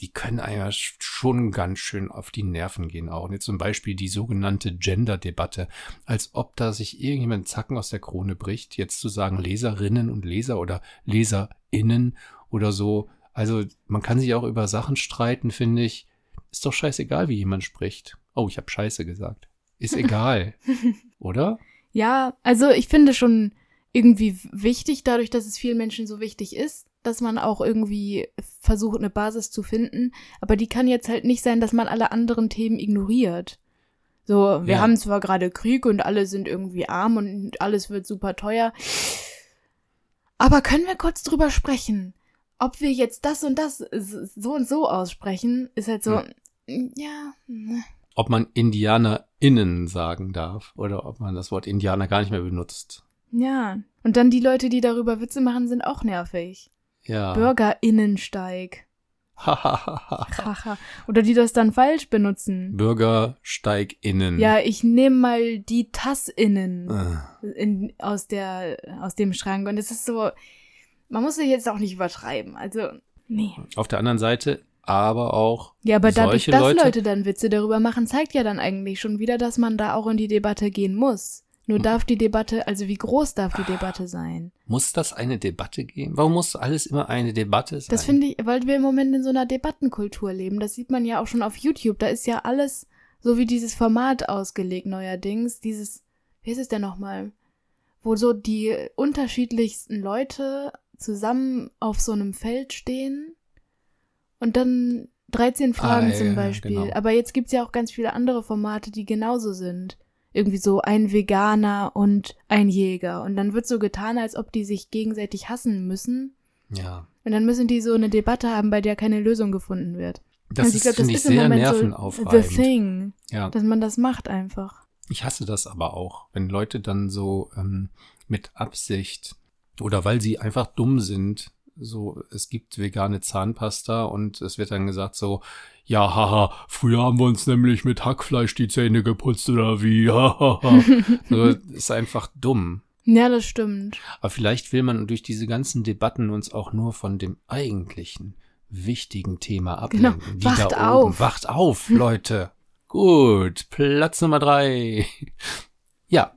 die können einem ja schon ganz schön auf die Nerven gehen auch. Und jetzt zum Beispiel die sogenannte Gender-Debatte, als ob da sich irgendjemand Zacken aus der Krone bricht, jetzt zu sagen Leserinnen und Leser oder LeserInnen oder so. Also man kann sich auch über Sachen streiten, finde ich. Ist doch scheißegal, wie jemand spricht. Oh, ich habe Scheiße gesagt. Ist egal, oder? Ja, also ich finde schon, irgendwie wichtig, dadurch, dass es vielen Menschen so wichtig ist, dass man auch irgendwie versucht, eine Basis zu finden. Aber die kann jetzt halt nicht sein, dass man alle anderen Themen ignoriert. So, wir Ja. haben zwar gerade Krieg und alle sind irgendwie arm und alles wird super teuer. Aber können wir kurz drüber sprechen? Ob wir jetzt das und das so und so aussprechen, ist halt so, ja, ne. Ob man IndianerInnen sagen darf oder ob man das Wort Indianer gar nicht mehr benutzt. ja. Und dann die Leute, die darüber Witze machen, sind auch nervig. Ja. Bürgerinnensteig. Haha. Oder die das dann falsch benutzen. BürgersteigInnen. Ja, ich nehme mal die TassInnen Äh, in, aus, der, aus dem Schrank. Und es ist so, man muss sich jetzt auch nicht übertreiben. Also, nee. Auf der anderen Seite aber auch Ja, aber dadurch, dass Leute, Leute dann Witze darüber machen, zeigt ja dann eigentlich schon wieder, dass man da auch in die Debatte gehen muss. Nur darf die Debatte, also wie groß darf die Debatte sein? muss das eine Debatte geben? Warum muss alles immer eine Debatte sein? Das finde ich, weil wir im Moment in so einer Debattenkultur leben. Das sieht man ja auch schon auf YouTube. Da ist ja alles so wie dieses Format ausgelegt neuerdings. Dieses, wie ist es denn nochmal? Wo so die unterschiedlichsten Leute zusammen auf so einem Feld stehen und dann 13 Fragen Ah, zum Beispiel. genau. Aber jetzt gibt's ja auch ganz viele andere Formate, die genauso sind. Irgendwie so ein Veganer und ein Jäger. Und dann wird so getan, als ob die sich gegenseitig hassen müssen. ja. Und dann müssen die so eine Debatte haben, bei der keine Lösung gefunden wird. Das Also ist, glaub, finde ich, im sehr Moment so nervenaufreibend. The thing, ja. dass man das macht einfach. Ich hasse das aber auch, wenn Leute dann so ähm, mit Absicht oder weil sie einfach dumm sind, so, es gibt vegane Zahnpasta und es wird dann gesagt so, ja, haha, früher haben wir uns nämlich mit Hackfleisch die Zähne geputzt oder wie, hahaha. so, ist einfach dumm. Ja, das stimmt. Aber vielleicht will man durch diese ganzen Debatten uns auch nur von dem eigentlichen wichtigen Thema ablenken. Genau. Wie Wacht da oben. auf. Wacht auf, Leute. Gut, Platz Nummer drei. Ja,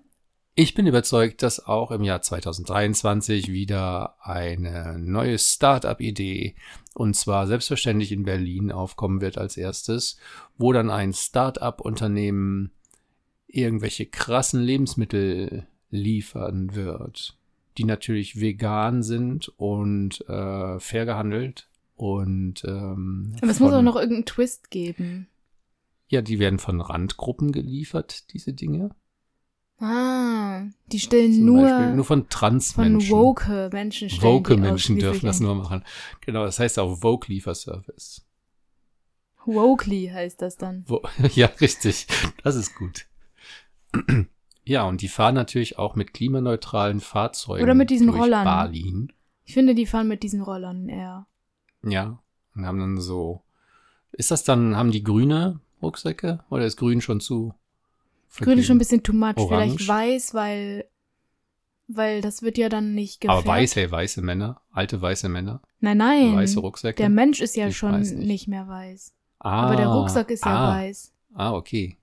ich bin überzeugt, dass auch im Jahr 2023 wieder eine neue Start-up-Idee, und zwar selbstverständlich in Berlin, aufkommen wird als erstes, wo dann ein Start-up-Unternehmen irgendwelche krassen Lebensmittel liefern wird, die natürlich vegan sind und äh, fair gehandelt und ähm, Aber es muss auch noch irgendeinen Twist geben. ja, die werden von Randgruppen geliefert, diese Dinge. Ah, die stellen Zum nur, Beispiel nur von von Transmenschen. woke Menschen stellen Woke Menschen dürfen das nur machen. Genau, das heißt auch Vogue Lieferservice. Wokely heißt das dann. Wo, ja, richtig. Das ist gut. Ja, und die fahren natürlich auch mit klimaneutralen Fahrzeugen. Oder mit diesen durch Rollern. Berlin. Ich finde, die fahren mit diesen Rollern eher. Ja. Und haben dann so. Ist das dann, haben die grüne Rucksäcke? Oder ist grün schon zu? Grün ist schon ein bisschen too much. Orange. Vielleicht weiß, weil, weil das wird ja dann nicht gefärbt. Aber weiße, weiße Männer, alte weiße Männer, Nein, nein. weiße Rucksäcke. Der Mensch ist ja Ich schon weiß nicht. nicht. mehr weiß. ah, Aber der Rucksack ist ja ah, weiß. Ah, okay.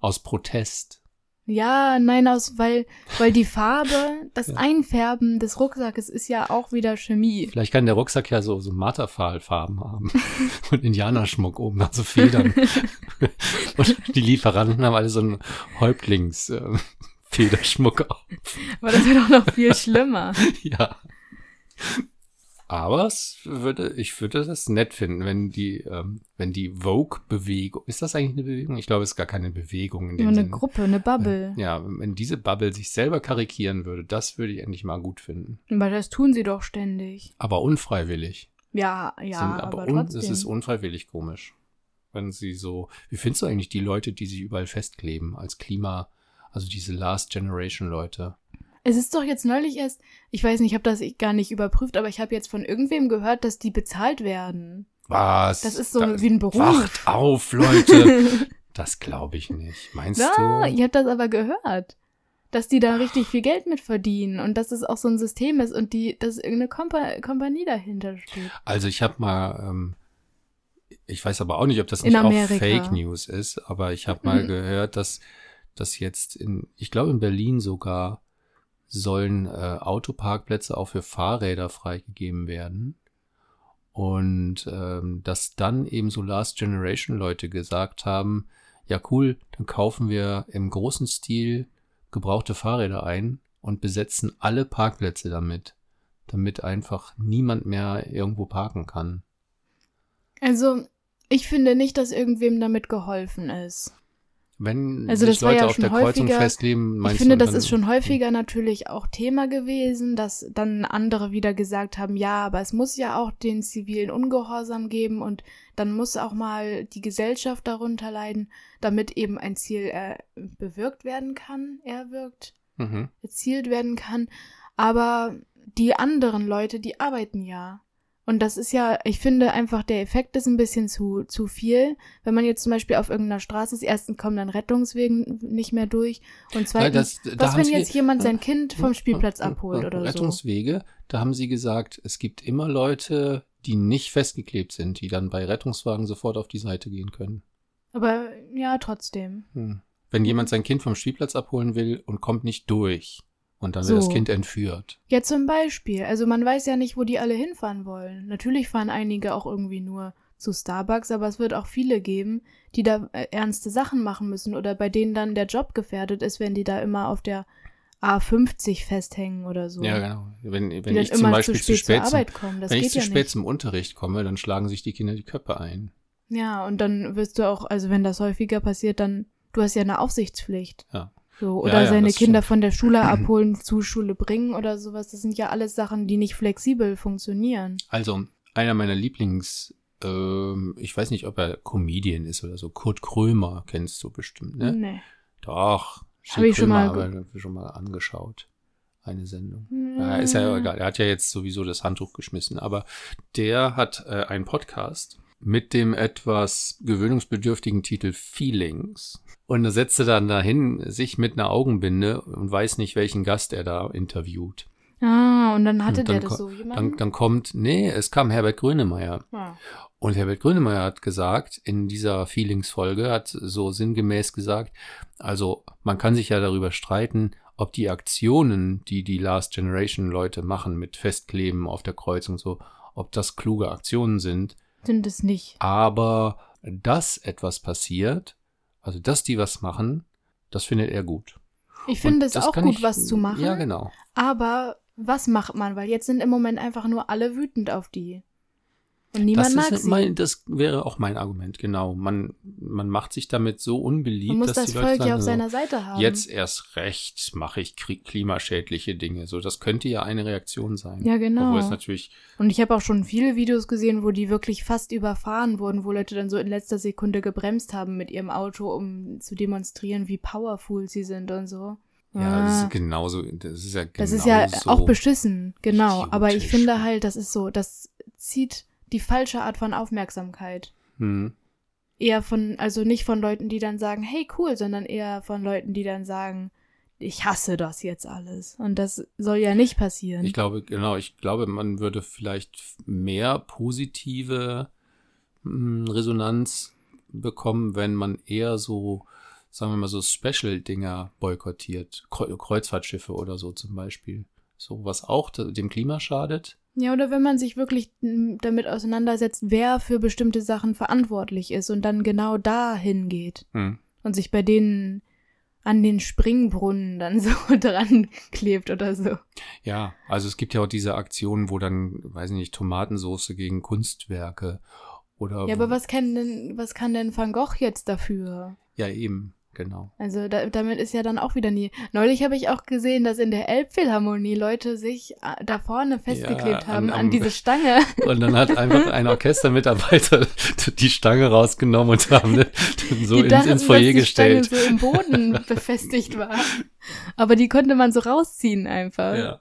Aus Protest. Ja, nein, aus, weil, weil die Farbe, das Ja. Einfärben des Rucksackes ist ja auch wieder Chemie. Vielleicht kann der Rucksack ja so, so Marterpfahlfarben haben. Und Indianerschmuck oben, also Federn. Und die Lieferanten haben alle so einen Häuptlings, äh, Federschmuck auf. Aber das wäre doch noch viel schlimmer. Ja. Aber es würde, ich würde das nett finden, wenn die, ähm, wenn die Vogue-Bewegung, ist das eigentlich eine Bewegung? Ich glaube, es ist gar keine Bewegung in dem Nur eine Sinne. Gruppe, eine Bubble. Ja, wenn diese Bubble sich selber karikieren würde, das würde ich endlich mal gut finden. Aber das tun sie doch ständig. Aber unfreiwillig. Ja, ja, sind, aber, aber trotzdem. es ist unfreiwillig komisch. Wenn sie so, wie findest du eigentlich die Leute, die sich überall festkleben als Klima, also diese Last Generation Leute? Es ist doch jetzt neulich erst, ich weiß nicht, ich habe das gar nicht überprüft, aber ich habe jetzt von irgendwem gehört, dass die bezahlt werden. Was? Das ist so Da- wie ein Beruf. Wacht auf, Leute! das glaube ich nicht. Meinst Ja, du? ich habe das aber gehört. Dass die da richtig viel Geld mit verdienen und dass es auch so ein System ist und die, dass irgendeine Kompa Kompanie dahinter steht. Also ich habe mal, ähm, ich weiß aber auch nicht, ob das nicht auch. Fake News ist, aber ich habe mal Mhm. gehört, dass dass jetzt in, ich glaube in Berlin sogar sollen äh, Autoparkplätze auch für Fahrräder freigegeben werden. Und ähm, dass dann eben so Last Generation Leute gesagt haben, ja cool, dann kaufen wir im großen Stil gebrauchte Fahrräder ein und besetzen alle Parkplätze damit, damit einfach niemand mehr irgendwo parken kann. Also, ich finde nicht, dass irgendwem damit geholfen ist. Wenn Also sich das war Leute ja auf schon der Kreuzung häufiger- festleben, meinst Ich finde, das ist schon häufiger natürlich auch Thema gewesen, dass dann andere wieder gesagt haben, ja, aber es muss ja auch den zivilen Ungehorsam geben und dann muss auch mal die Gesellschaft darunter leiden, damit eben ein Ziel äh, bewirkt werden kann, erwirkt, Mhm. erzielt werden kann. Aber die anderen Leute, die arbeiten ja. Und das ist ja, ich finde einfach, der Effekt ist ein bisschen zu, zu viel. Wenn man jetzt zum Beispiel auf irgendeiner Straße ist, erstens kommen dann Rettungswegen nicht mehr durch und zweitens, das- da was wenn jetzt jemand sein Kind vom Spielplatz abholt oder so? Rettungswege, da haben sie gesagt, es gibt immer Leute, die nicht festgeklebt sind, die dann bei Rettungswagen sofort auf die Seite gehen können. Aber ja, trotzdem. Hm. Wenn jemand sein Kind vom Spielplatz abholen will und kommt nicht durch und dann So. wird das Kind entführt. Ja, zum Beispiel. Also man weiß ja nicht, wo die alle hinfahren wollen. Natürlich fahren einige auch irgendwie nur zu Starbucks, aber es wird auch viele geben, die da äh, ernste Sachen machen müssen oder bei denen dann der Job gefährdet ist, wenn die da immer auf der A50 festhängen oder so. Ja, genau. Wenn, wenn ich zum Beispiel zu zu spät, spät, zur Arbeit kommen. Das wenn ich geht zu ja spät nicht. zum Unterricht komme, dann schlagen sich die Kinder die Köpfe ein. Ja, und dann wirst du auch, also wenn das häufiger passiert, dann, du hast ja eine Aufsichtspflicht. Ja. So, Ja, oder ja, seine das Kinder von der Schule abholen, zur Schule bringen oder sowas. Das sind ja alles Sachen, die nicht flexibel funktionieren. Also, einer meiner Lieblings, ähm, ich weiß nicht, ob er Comedian ist oder so, Kurt Krömer kennst du bestimmt, ne? Nee. Doch. Hab ich schon mal aber schon mal angeschaut. Eine Sendung. Ja, ist ja egal. Er hat ja jetzt sowieso das Handtuch geschmissen. Aber der hat äh, einen Podcast mit dem etwas gewöhnungsbedürftigen Titel Feelings. Und er setzte dann dahin, sich mit einer Augenbinde und weiß nicht, welchen Gast er da interviewt. Ah, und dann hatte Und der dann das ko- so jemanden? Dann, dann kommt, nee, es kam Herbert Grönemeyer. ah. Und Herbert Grönemeyer hat gesagt, in dieser Feelings-Folge, hat so sinngemäß gesagt, also man kann sich ja darüber streiten, ob die Aktionen, die die Last Generation Leute machen mit Festkleben auf der Kreuz und so, ob das kluge Aktionen sind. Sind es nicht. Aber dass etwas passiert, also dass die was machen, das findet er gut. Ich finde es auch gut, ich- was zu machen. Ja, genau. Aber was macht man? Weil jetzt sind im Moment einfach nur alle wütend auf die. Und niemand das, mag ist sie. mein, das wäre auch mein Argument, genau. Man, man macht sich damit so unbeliebt, man muss dass das die Leute Volk sagen, ja auf so, seiner Seite haben. Jetzt erst recht mache ich klimaschädliche Dinge. So, das könnte ja eine Reaktion sein. Ja, genau. Obwohl es natürlich, Und ich habe auch schon viele Videos gesehen, wo die wirklich fast überfahren wurden, wo Leute dann so in letzter Sekunde gebremst haben mit ihrem Auto, um zu demonstrieren, wie powerful sie sind und so. ja, das Ah. ist genauso, das ist ja genau Das ist ja auch beschissen, genau. Aber ich finde halt, das ist so, das zieht die falsche Art von Aufmerksamkeit. Hm. Eher von, also nicht von Leuten, die dann sagen, hey cool, sondern eher von Leuten, die dann sagen, ich hasse das jetzt alles. Und das soll ja nicht passieren. Ich glaube, genau, ich glaube, man würde vielleicht mehr positive hm, Resonanz bekommen, wenn man eher so, sagen wir mal, so Special-Dinger boykottiert. Kreu- Kreuzfahrtschiffe oder so zum Beispiel. So, was auch de- dem Klima schadet. Ja, oder wenn man sich wirklich damit auseinandersetzt, wer für bestimmte Sachen verantwortlich ist und dann genau dahin geht Hm. und sich bei denen an den Springbrunnen dann so dran klebt oder so. Ja, also es gibt ja auch diese Aktionen, wo dann, weiß ich nicht, Tomatensauce gegen Kunstwerke oder. Ja, aber was kann denn, was kann denn Van Gogh jetzt dafür? Ja, eben, genau. Also da, damit ist ja dann auch wieder nie. Neulich habe ich auch gesehen, dass in der Elbphilharmonie Leute sich äh, da vorne festgeklebt an- haben an, am- diese Stange. Und dann hat einfach ein Orchestermitarbeiter die Stange rausgenommen und haben ne, so die ins, dachten, ins Foyer dass die gestellt. Stange so im Boden befestigt war. Aber die konnte man so rausziehen einfach. Ja.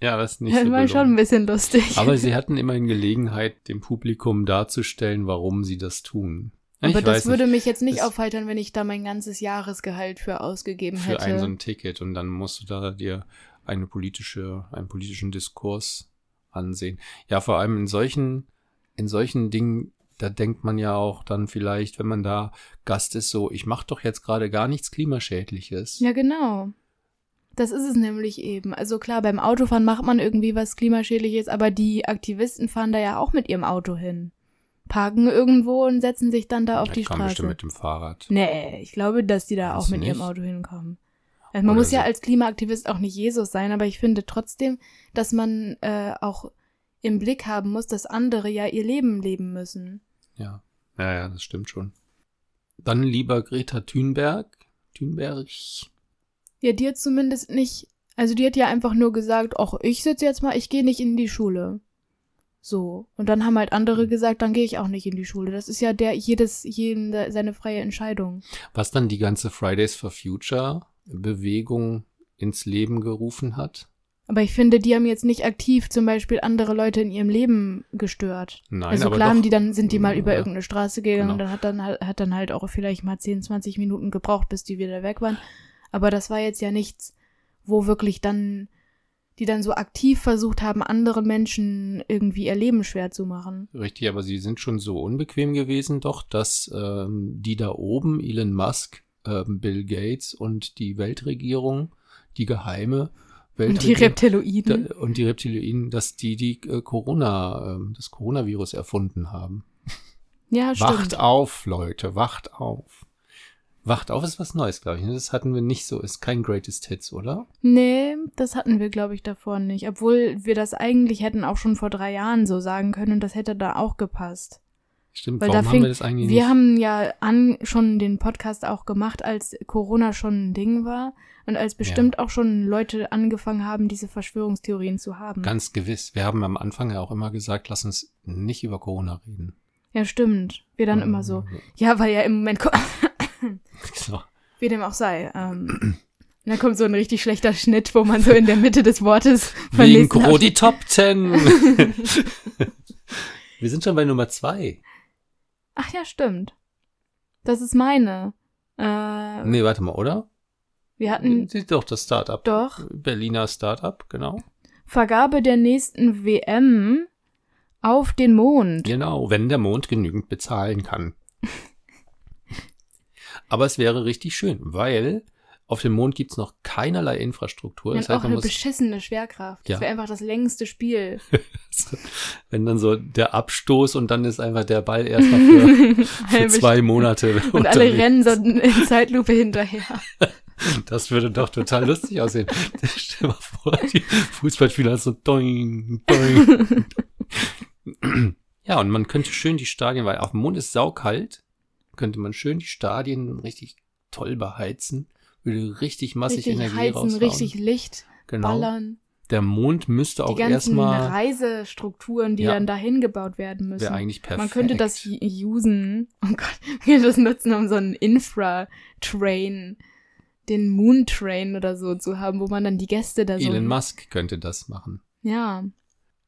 Ja, das ist nicht das so war schon ein bisschen lustig. Aber sie hatten immerhin Gelegenheit, dem Publikum darzustellen, warum sie das tun. Ja, Aber ich das würde nicht, mich jetzt nicht Das- aufheitern, wenn ich da mein ganzes Jahresgehalt für ausgegeben für hätte. ein so ein Ticket und dann musst du da dir eine politische, einen politischen Diskurs ansehen. Ja, vor allem in solchen, in solchen Dingen, da denkt man ja auch dann vielleicht, wenn man da Gast ist, so, ich mache doch jetzt gerade gar nichts Klimaschädliches. ja, genau. Das ist es nämlich eben. Also klar, beim Autofahren macht man irgendwie was klimaschädliches, aber die Aktivisten fahren da ja auch mit ihrem Auto hin. Parken irgendwo und setzen sich dann da auf Ja, die ich komme bestimmt Straße. mit dem Fahrrad. Nee, ich glaube, dass die da Meinst auch mit ihrem nicht? Auto hinkommen. Also man Oder muss ja so. als Klimaaktivist auch nicht Jesus sein, aber ich finde trotzdem, dass man äh, auch im Blick haben muss, dass andere ja ihr Leben leben müssen. Ja. Ja, ja, das stimmt schon. Dann lieber Greta Thunberg. Thunberg. Ja, die hat zumindest nicht, also die hat ja einfach nur gesagt, ach, ich sitze jetzt mal, ich gehe nicht in die Schule. So. Und dann haben halt andere gesagt, dann gehe ich auch nicht in die Schule. Das ist ja der, jedes, jeden seine freie Entscheidung. Was dann die ganze Fridays for Future Bewegung ins Leben gerufen hat. Aber ich finde, die haben jetzt nicht aktiv zum Beispiel andere Leute in ihrem Leben gestört. Nein, also aber klar doch, haben die dann, sind die mal über Ja. irgendeine Straße gegangen und Genau. dann hat dann halt, hat dann halt auch vielleicht mal 10, 20 Minuten gebraucht, bis die wieder weg waren. Aber das war jetzt ja nichts, wo wirklich dann, die dann so aktiv versucht haben, anderen Menschen irgendwie ihr Leben schwer zu machen. Richtig, aber sie sind schon so unbequem gewesen, doch, dass ähm, die da oben, Elon Musk, ähm, Bill Gates und die Weltregierung, die geheime Und die Weltregierung Reptiloiden. da, und die Reptiloiden, dass die die äh, Corona, ähm, das Coronavirus erfunden haben. ja, stimmt. Wacht auf, Leute, wacht auf. Wacht auf ist was Neues, glaube ich. ne? Das hatten wir nicht so, ist kein Greatest Hits, oder? Nee, das hatten wir, glaube ich, davor nicht. Obwohl wir das eigentlich hätten auch schon vor drei Jahren so sagen können und das hätte da auch gepasst. Stimmt, Weil warum da haben fing- wir das eigentlich Wir nicht? haben ja an schon den Podcast auch gemacht, als Corona schon ein Ding war und als bestimmt auch schon Leute angefangen haben, diese Verschwörungstheorien zu haben. Ganz gewiss. Wir haben am Anfang ja auch immer gesagt, lass uns nicht über Corona reden. ja, stimmt. Wir dann immer so. Ja, weil ja im Moment, So. wie dem auch sei, ähm, da kommt so ein richtig schlechter Schnitt, wo man so in der Mitte des Wortes nächsten Coro die Top Ten. wir sind schon bei Nummer zwei. Ach ja, stimmt. Das ist meine. Äh, Nee, warte mal, oder? Wir hatten Sieht doch das Startup. doch Berliner Startup, genau. Vergabe der nächsten WM auf den Mond. Genau, wenn der Mond genügend bezahlen kann. Aber es wäre richtig schön, weil auf dem Mond gibt's noch keinerlei Infrastruktur. Das heißt, auch eine muss, beschissene Schwerkraft. Ja. Das wäre einfach das längste Spiel. wenn dann so der Abstoß und dann ist einfach der Ball erstmal für, für zwei Monate Und alle rennen so in Zeitlupe hinterher. Das würde doch total lustig aussehen. Stell dir mal vor, die Fußballspieler so doing, doing. ja, und man könnte schön die Stadien, weil auf dem Mond ist saukalt, könnte man schön die Stadien richtig toll beheizen, würde richtig massig Richtig Energie heizen, raushauen. richtig Licht genau. ballern. Der Mond müsste Die auch ganzen erstmal, Reisestrukturen, die Ja. dann dahin gebaut werden müssen. wäre eigentlich perfekt. Man könnte das usen. Oh Gott, man könnte das nutzen, um so einen Infra-Train, den Moon-Train oder so zu haben, wo man dann die Gäste da so. Elon Musk könnte das machen. Ja.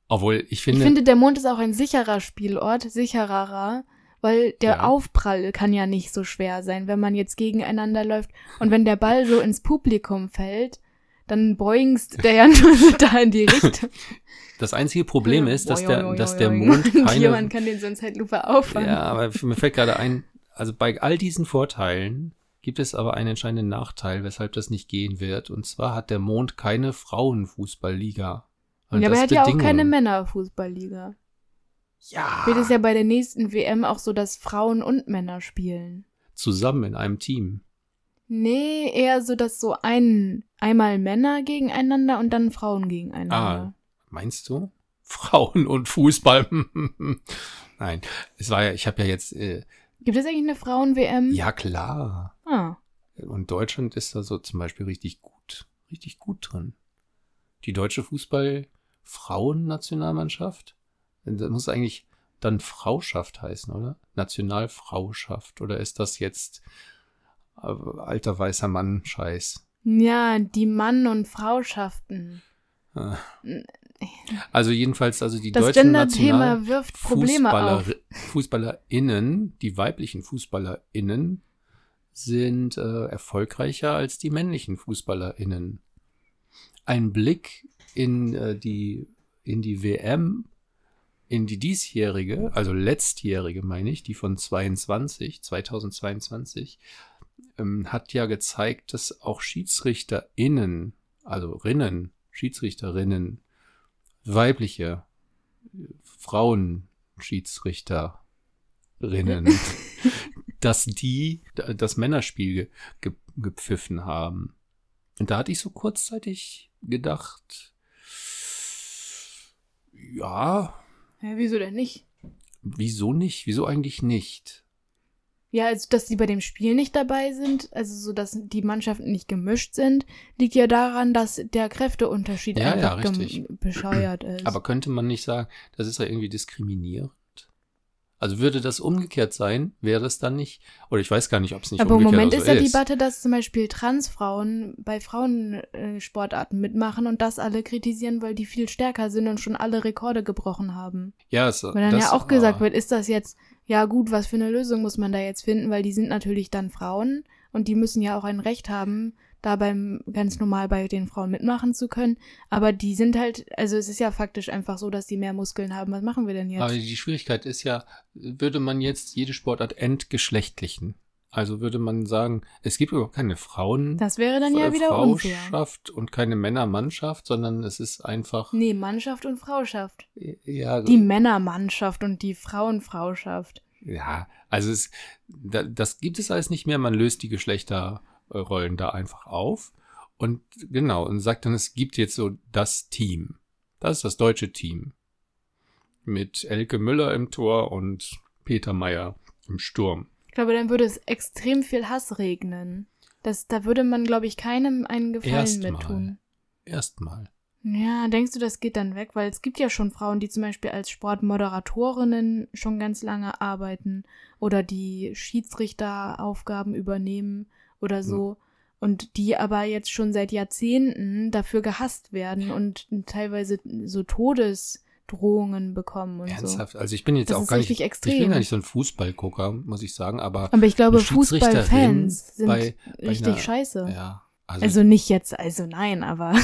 Obwohl, ich finde, Ich finde, der Mond ist auch ein sicherer Spielort, sichererer, weil der Ja. Aufprall kann ja nicht so schwer sein, wenn man jetzt gegeneinander läuft. Und wenn der Ball so ins Publikum fällt, dann boingst der ja nur so da in die Richtung. das einzige Problem ist, dass der, dass der. Mond keine Jemand kann den so in Zeitlupe auffangen. Ja, aber mir fällt gerade ein, also bei all diesen Vorteilen gibt es aber einen entscheidenden Nachteil, weshalb das nicht gehen wird. Und zwar hat der Mond keine Frauenfußballliga. Und ja, aber er hat ja auch keine Männerfußballliga. Ja. Wird es ja bei der nächsten WM auch so, dass Frauen und Männer spielen. Zusammen in einem Team. Nee, eher so, dass so ein, einmal Männer gegeneinander und dann Frauen gegeneinander. Ah. Meinst du? Frauen und Fußball. Nein, es war ja, ich habe ja jetzt, äh, Gibt es eigentlich eine Frauen-WM? ja klar. Ah. Und Deutschland ist da so zum Beispiel richtig gut, richtig gut drin. Die deutsche Fußball-Frauen-Nationalmannschaft, das muss eigentlich dann Frauschaft heißen, oder? Nationalfrauschaft. Oder ist das jetzt äh, alter weißer Mann-Scheiß? Ja, die Mann- und Frauschaften. Äh. Also jedenfalls, also die Das deutschen National wirft Probleme auf. Fußballer, FußballerInnen, die weiblichen FußballerInnen sind äh, erfolgreicher als die männlichen FußballerInnen. Ein Blick in äh, die in die WM, in die diesjährige, also letztjährige meine ich, die von 22, 2022, ähm, hat ja gezeigt, dass auch SchiedsrichterInnen, also Rinnen, Schiedsrichterinnen, weibliche Frauenschiedsrichterinnen, dass die das Männerspiel ge gepfiffen haben. Und da hatte ich so kurzzeitig gedacht, ja, Ja, wieso denn nicht? wieso nicht? Wieso eigentlich nicht? Ja, also dass die bei dem Spiel nicht dabei sind, also so, dass die Mannschaften nicht gemischt sind, liegt ja daran, dass der Kräfteunterschied Ja, ja, einfach richtig. bescheuert ist. Aber könnte man nicht sagen, das ist ja irgendwie diskriminierend? Also würde das umgekehrt sein, wäre es dann nicht, oder ich weiß gar nicht, ob es nicht Aber im umgekehrt Moment ist ja die Debatte, dass zum Beispiel Transfrauen bei Frauensportarten mitmachen und das alle kritisieren, weil die viel stärker sind und schon alle Rekorde gebrochen haben. Ja, es, Weil dann das, ja auch gesagt ah, wird, ist das jetzt, ja gut, was für eine Lösung muss man da jetzt finden, weil die sind natürlich dann Frauen und die müssen ja auch ein Recht haben, da beim ganz normal bei den Frauen mitmachen zu können. Aber die sind halt, also es ist ja faktisch einfach so, dass die mehr Muskeln haben. Was machen wir denn jetzt? Aber die Schwierigkeit ist ja, würde man jetzt jede Sportart entgeschlechtlichen? Also würde man sagen, es gibt überhaupt keine Frauen. das wäre dann ja äh, wieder unfair. Frauschaft und keine Männermannschaft, sondern es ist einfach Nee, Mannschaft und Frauschaft. ja Die Männermannschaft und die Frauenfrauschaft. ja also es da, das gibt es alles nicht mehr. Man löst die Geschlechterrollen da einfach auf und genau und sagt dann, es gibt jetzt so das Team. Das ist das deutsche Team mit Elke Müller im Tor und Peter Meyer im Sturm. Ich glaube, dann würde es extrem viel Hass regnen. Das, da würde man, glaube ich, keinem einen Gefallen Erstmal. mit tun. Erstmal. Ja, denkst du, das geht dann weg? Weil es gibt ja schon Frauen, die zum Beispiel als Sportmoderatorinnen schon ganz lange arbeiten oder die Schiedsrichteraufgaben übernehmen oder so. Und die aber jetzt schon seit Jahrzehnten dafür gehasst werden und teilweise so Todesdrohungen bekommen und so. Ernsthaft. Also ich bin jetzt Das auch gar nicht, richtig ich extrem. bin gar nicht so ein Fußballgucker, muss ich sagen, aber Aber ich glaube, Fußballfans sind bei- bei richtig einer- scheiße. ja, also, Also nicht jetzt, also nein, aber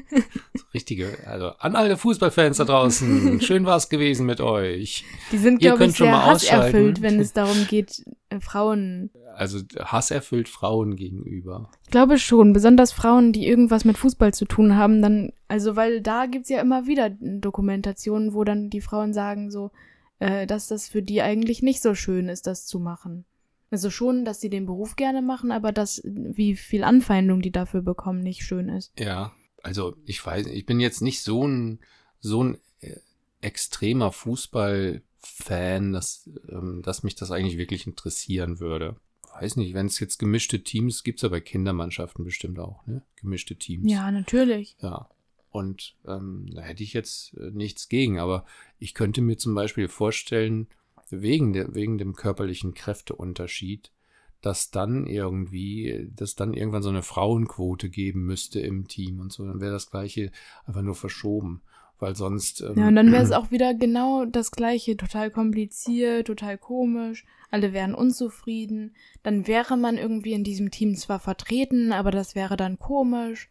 richtige, also an alle Fußballfans da draußen, schön war's gewesen mit euch. die sind, glaube ich, sehr hasserfüllt, wenn es darum geht, äh, Frauen. Also Hass erfüllt Frauen gegenüber. Ich glaube schon, besonders Frauen, die irgendwas mit Fußball zu tun haben, dann, also weil da gibt's ja immer wieder Dokumentationen, wo dann die Frauen sagen so, äh, dass das für die eigentlich nicht so schön ist, das zu machen. Also schon, dass sie den Beruf gerne machen, aber dass, wie viel Anfeindung die dafür bekommen, nicht schön ist. Ja, also ich weiß, ich bin jetzt nicht so ein so ein äh, extremer Fußballfan, dass ähm, dass mich das eigentlich wirklich interessieren würde. Weiß nicht, wenn es jetzt gemischte Teams gibt's ja bei Kindermannschaften bestimmt auch, ne? Gemischte Teams. Ja, natürlich. Ja. Und ähm, da hätte ich jetzt äh, nichts gegen, aber ich könnte mir zum Beispiel vorstellen, wegen, der, wegen dem körperlichen Kräfteunterschied, dass dann irgendwie, dass dann irgendwann so eine Frauenquote geben müsste im Team und so, dann wäre das gleiche einfach nur verschoben. Weil sonst. Ähm, Ja, und dann wäre es auch wieder genau das Gleiche, total kompliziert, total komisch, alle wären unzufrieden, dann wäre man irgendwie in diesem Team zwar vertreten, aber das wäre dann komisch.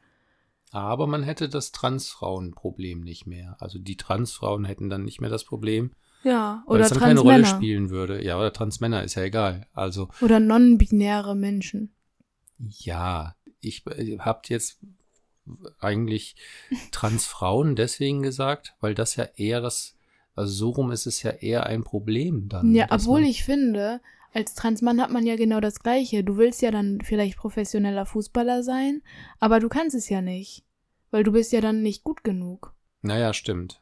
Aber man hätte das Transfrauenproblem nicht mehr. Also die Transfrauen hätten dann nicht mehr das Problem, Ja, weil oder es dann keine Rolle Transmänner spielen würde. Ja, oder Transmänner ist ja egal. Also oder non-binäre Menschen. Ja, ich äh, habt jetzt eigentlich Transfrauen deswegen gesagt, weil das ja eher das, also so rum ist es ja eher ein Problem dann. Ja, obwohl ich finde, als Transmann hat man ja genau das Gleiche. Du willst ja dann vielleicht professioneller Fußballer sein, aber du kannst es ja nicht, weil du bist ja dann nicht gut genug. Naja, stimmt.